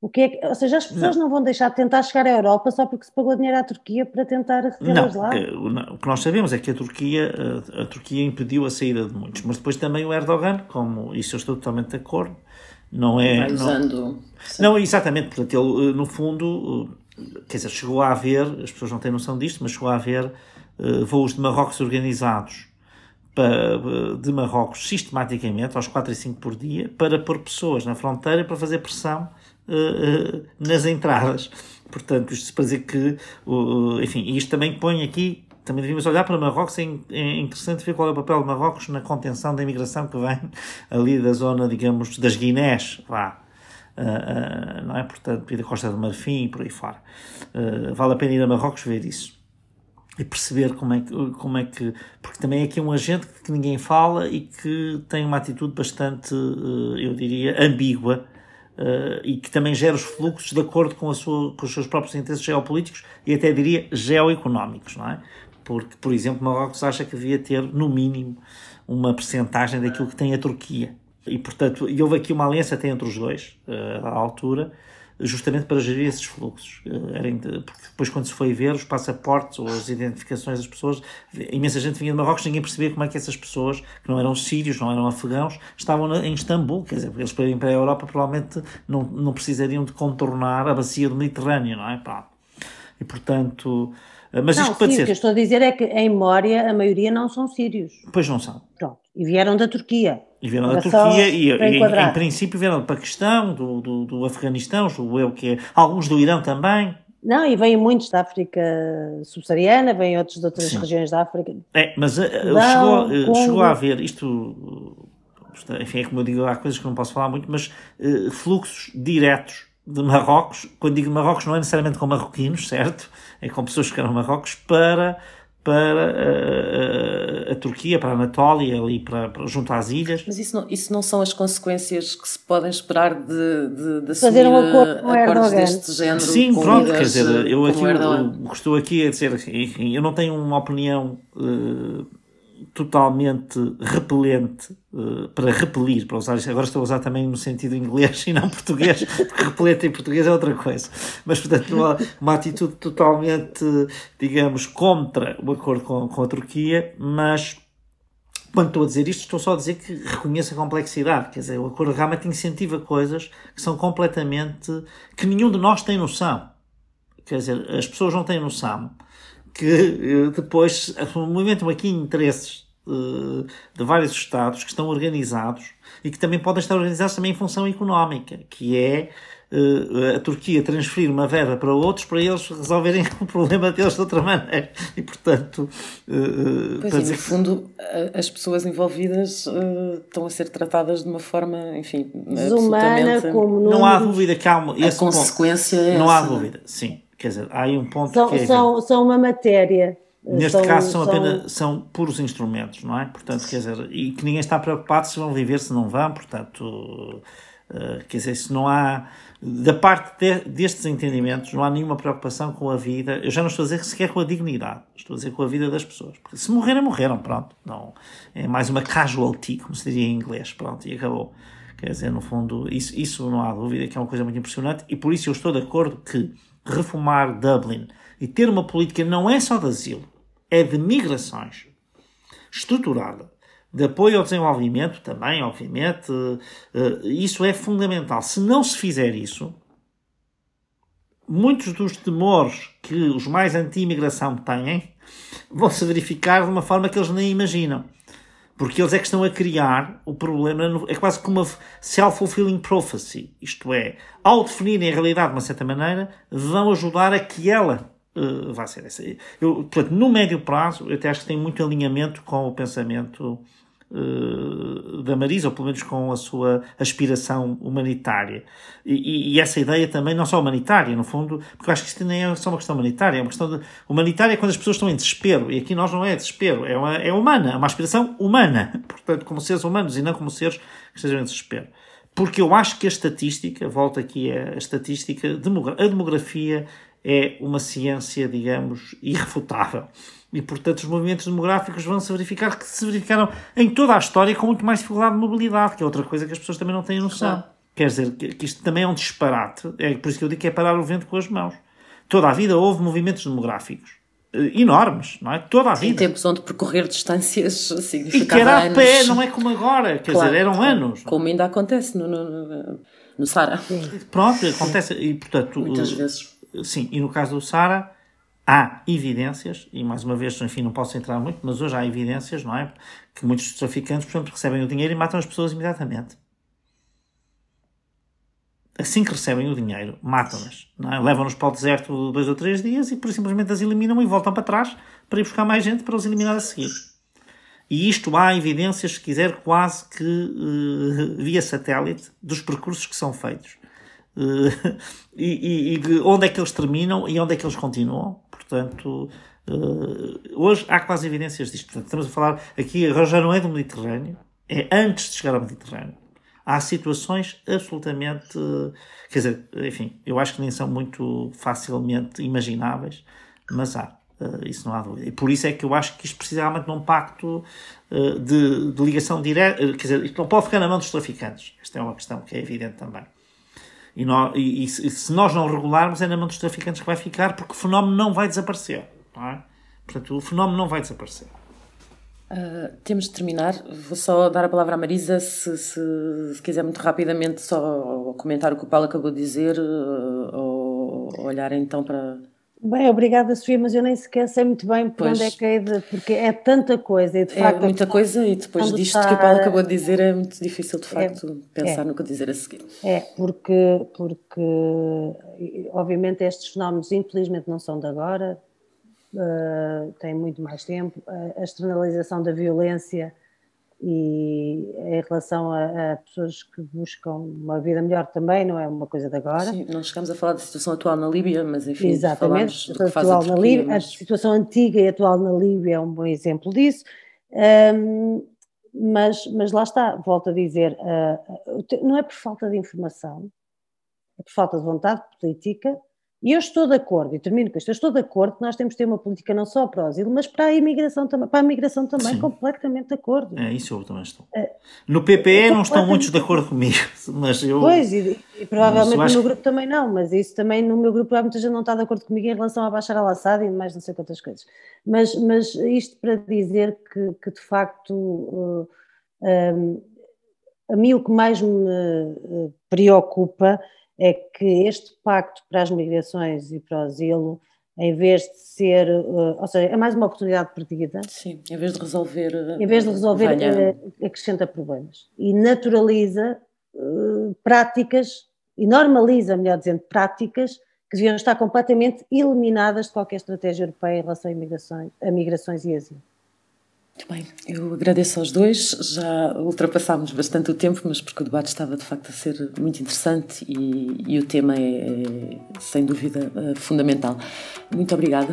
O que é que, ou seja, as pessoas não. não. vão deixar de tentar chegar à Europa só porque se pagou dinheiro à Turquia para tentar retê-los lá? O que nós sabemos é que a Turquia, a, a, Turquia impediu a saída de muitos, mas depois também o Erdogan, como isso eu estou totalmente de acordo, não é. Vai usando. Não, não, exatamente, portanto, ele, no fundo, quer dizer, chegou a haver, as pessoas não têm noção disto, mas chegou a haver uh, voos de Marrocos organizados de Marrocos sistematicamente, aos 4 e 5 por dia, para pôr pessoas na fronteira para fazer pressão uh, uh, nas entradas. Portanto, isto para dizer que, uh, enfim, isto também põe aqui, também devíamos olhar para Marrocos, é, é interessante ver qual é o papel de Marrocos na contenção da imigração que vem ali da zona, digamos, das Guinés, vá. Uh, não é? Portanto, e da Costa do Marfim e por aí fora. vale a pena ir a Marrocos ver isso e perceber como é, que, como é que. Porque também é aqui um agente que ninguém fala e que tem uma atitude bastante, eh, eu diria, ambígua eh, e que também gera os fluxos de acordo com, a sua, com os seus próprios interesses geopolíticos e até diria geoeconómicos, não é? Porque, por exemplo, Marrocos acha que devia ter, no mínimo, uma percentagem daquilo que tem a Turquia. E, portanto, e houve aqui uma aliança até entre os dois, eh, à altura, justamente para gerir esses fluxos. Eh, porque depois, quando se foi ver os passaportes ou as identificações das pessoas, imensa gente vinha de Marrocos, ninguém percebia como é que essas pessoas, que não eram sírios, não eram afegãos, estavam em Istambul. Quer dizer, porque eles para irem para a Europa provavelmente não, não precisariam de contornar a bacia do Mediterrâneo, não é? Pá. E portanto. Eh, mas não, isto para dizer... o que eu estou a dizer é que em Mória a maioria não são sírios. Pois não são. Pronto. E vieram da Turquia. E vieram da Turquia e, e em, em, princípio vieram do Paquistão, do, do, do Afeganistão, julgo eu que é. Alguns do Irão também. Não, e vêm muitos da África subsaariana, vêm outros de outras Sim. regiões da África. É, mas uh, chegou, uh, chegou a haver isto, enfim, é como eu digo, há coisas que não posso falar muito, mas uh, fluxos diretos de Marrocos, quando digo Marrocos não é necessariamente com marroquinos, certo? É com pessoas que eram Marrocos para para a, a, a, Turquia, para a Anatólia, ali para, para, junto às ilhas. Mas isso não, isso não são as consequências que se podem esperar de, de, de Fazer um acordo com acordos deste género? Sim, pronto, quer dizer, eu aqui eu, estou aqui a dizer, enfim, eu não tenho uma opinião uh, totalmente repelente uh, para repelir, para usar. Agora estou a usar também no sentido inglês e não português, porque repelente em português é outra coisa. Mas, portanto, uma, uma atitude totalmente, digamos, contra o acordo com, com a Turquia, mas quando estou a dizer isto, estou só a dizer que reconheço a complexidade. Quer dizer, o acordo realmente incentiva coisas que são completamente. que nenhum de nós tem noção. Quer dizer, as pessoas não têm noção que eh, depois movimentam aqui interesses eh, de vários Estados que estão organizados e que também podem estar organizados também em função económica, que é uh, a Turquia transferir uma verba para outros para eles resolverem o problema deles de outra maneira. E, portanto, pois e, no fundo, as pessoas envolvidas estão a ser tratadas de uma forma, enfim, desumana, como não há dúvida que há uma, a consequência ponto, é Não há dúvida, sim. Quer dizer, há aí um ponto são, que é... São, são uma matéria Neste são, caso são, apenas são puros instrumentos, não é? Portanto, quer dizer, e que ninguém está preocupado se vão viver, se não vão, portanto, uh, quer dizer, se não há, da parte de, destes entendimentos, não há nenhuma preocupação com a vida, eu já não estou a dizer sequer com a dignidade, estou a dizer com a vida das pessoas, porque se morrerem, morreram, pronto, não, é mais uma casualty, como se diria em inglês, pronto, e acabou. Quer dizer, no fundo, isso, isso não há dúvida que é uma coisa muito impressionante, e por isso eu estou de acordo que reformar Dublin e ter uma política não é só de asilo, é de migrações estruturada, de apoio ao desenvolvimento também, obviamente, eh, isso é fundamental. Se não se fizer isso, muitos dos temores que os mais anti-imigração têm vão se verificar de uma forma que eles nem imaginam. Porque eles é que estão a criar o problema, é quase como uma self-fulfilling prophecy. Isto é, ao definirem a realidade de uma certa maneira, vão ajudar a que ela uh, vai ser essa. Eu, portanto, no médio prazo, eu até acho que tem muito alinhamento com o pensamento da Marisa, ou pelo menos com a sua aspiração humanitária. E, e, essa ideia também, não só humanitária, no fundo, porque eu acho que isto nem é só uma questão humanitária, é uma questão de. Humanitária quando as pessoas estão em desespero, e aqui nós não é desespero, é, uma, é humana, é uma aspiração humana, portanto, como seres humanos e não como seres que estejam em desespero porque eu acho que a estatística, volto aqui a estatística, a demografia é uma ciência, digamos, irrefutável. E, portanto, os movimentos demográficos vão se verificar que se verificaram em toda a história com muito mais dificuldade de mobilidade, que é outra coisa que as pessoas também não têm noção. Claro. Quer dizer, que isto também é um disparate. É por isso que eu digo que é parar o vento com as mãos. Toda a vida houve movimentos demográficos eh, enormes, não é? Toda a vida. Em tempos onde percorrer distâncias significava E que era a pé, não é como agora, quer claro, dizer, eram claro. anos. Como ainda acontece no, no, no Sara. Pronto, acontece, e portanto... Muitas vezes sim, e no caso do Sara, há evidências, e mais uma vez, enfim, não posso entrar muito, mas hoje há evidências, não é? Que muitos traficantes, portanto, recebem o dinheiro e matam as pessoas imediatamente. Assim que recebem o dinheiro, matam-nas. É? Levam-nos para o deserto dois ou três dias e, por simplesmente, as eliminam e voltam para trás para ir buscar mais gente para os eliminar a seguir. E isto há evidências, se quiser, quase que uh, via satélite dos percursos que são feitos. Uh, e, e, e, onde é que eles terminam e onde é que eles continuam. Portanto, uh, hoje há quase evidências disto. Portanto, estamos a falar aqui, agora já não é do Mediterrâneo, é antes de chegar ao Mediterrâneo. Há situações absolutamente. Quer dizer, enfim, eu acho que nem são muito facilmente imagináveis, mas há. Uh, isso não há dúvida. E por isso é que eu acho que isto precisa realmente de um pacto de, de, ligação direta. quer dizer, isto não pode ficar na mão dos traficantes. Esta é uma questão que é evidente também. E, nós, e, e, se nós não regularmos, é na mão dos traficantes que vai ficar, porque o fenómeno não vai desaparecer. Não é? Portanto, o fenómeno não vai desaparecer. Uh, temos de terminar. Vou só dar a palavra à Marisa, se, se, se quiser muito rapidamente só comentar o que o Paulo acabou de dizer, uh, ou olhar então para, Bem, obrigada Sofia, mas eu nem sequer sei muito bem por pois. onde é que é de, porque é tanta coisa e de é facto... É muita coisa e depois disto está... que o Paulo acabou de dizer é muito difícil de é, facto é, pensar é. no que dizer a seguir. É, porque, porque obviamente estes fenómenos infelizmente não são de agora, uh, têm muito mais tempo, a externalização da violência e em relação a, a, pessoas que buscam uma vida melhor também, não é uma coisa de agora. Sim, não chegamos a falar da situação atual na Líbia, mas enfim, Exatamente, a, atual a, na Líbia, mas... a situação antiga e atual na Líbia é um bom exemplo disso. Um, mas, mas lá está, volto a dizer, uh, não é por falta de informação, é por falta de vontade política e eu estou de acordo, e termino com isto, eu estou de acordo que nós temos de ter uma política não só para o asilo, mas para a imigração também, para a migração também, Sim. completamente de acordo. É, isso eu também estou. É, no PPE não estão muitos de acordo comigo, mas eu... Pois, e, e provavelmente no meu grupo também não, mas isso também no meu grupo há muita gente não está de acordo comigo em relação a baixar al-Assad e mais não sei quantas coisas. Mas, mas isto para dizer que, que de facto... Uh, um, a mim o que mais me uh, preocupa é que este pacto para as migrações e para o asilo, em vez de ser, uh, ou seja, é mais uma oportunidade perdida. Sim, em vez de resolver. Uh, em vez de resolver, uh, acrescenta problemas e naturaliza práticas e normaliza, melhor dizendo, práticas que deviam estar completamente eliminadas de qualquer estratégia europeia em relação a a migrações e asilo. Muito bem, eu agradeço aos dois. Já ultrapassámos bastante o tempo, mas porque o debate estava de facto a ser muito interessante e, e o tema é, sem dúvida, eh, fundamental. Muito obrigada.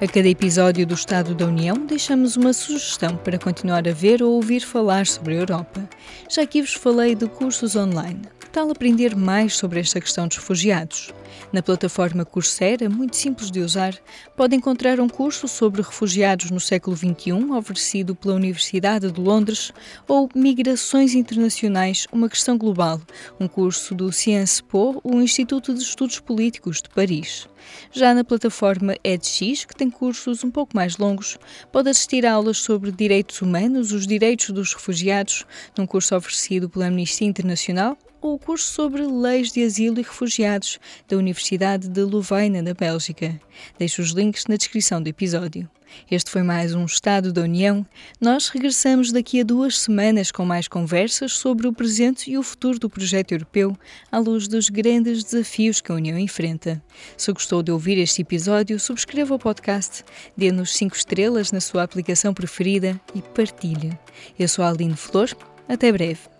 A cada episódio do Estado da União deixamos uma sugestão para continuar a ver ou ouvir falar sobre a Europa. Já aqui vos falei de cursos online. Que tal aprender mais sobre esta questão dos refugiados? Na plataforma Coursera, muito simples de usar, pode encontrar um curso sobre refugiados no século XXI, oferecido pela Universidade de Londres, ou Migrações Internacionais, uma questão global, um curso do Sciences Po, o Instituto de Estudos Políticos de Paris. Já na plataforma EdX, que tem cursos um pouco mais longos, pode assistir a aulas sobre direitos humanos, os direitos dos refugiados, num curso oferecido pela Amnistia Internacional ou o curso sobre Leis de Asilo e Refugiados da Universidade de Louvain, na Bélgica. Deixo os links na descrição do episódio. Este foi mais um Estado da União. Nós regressamos daqui a duas semanas com mais conversas sobre o presente e o futuro do projeto europeu, à luz dos grandes desafios que a União enfrenta. Se gostou de ouvir este episódio, subscreva o podcast, dê-nos 5 estrelas na sua aplicação preferida e partilhe. Eu sou a Aline Flor. Até breve.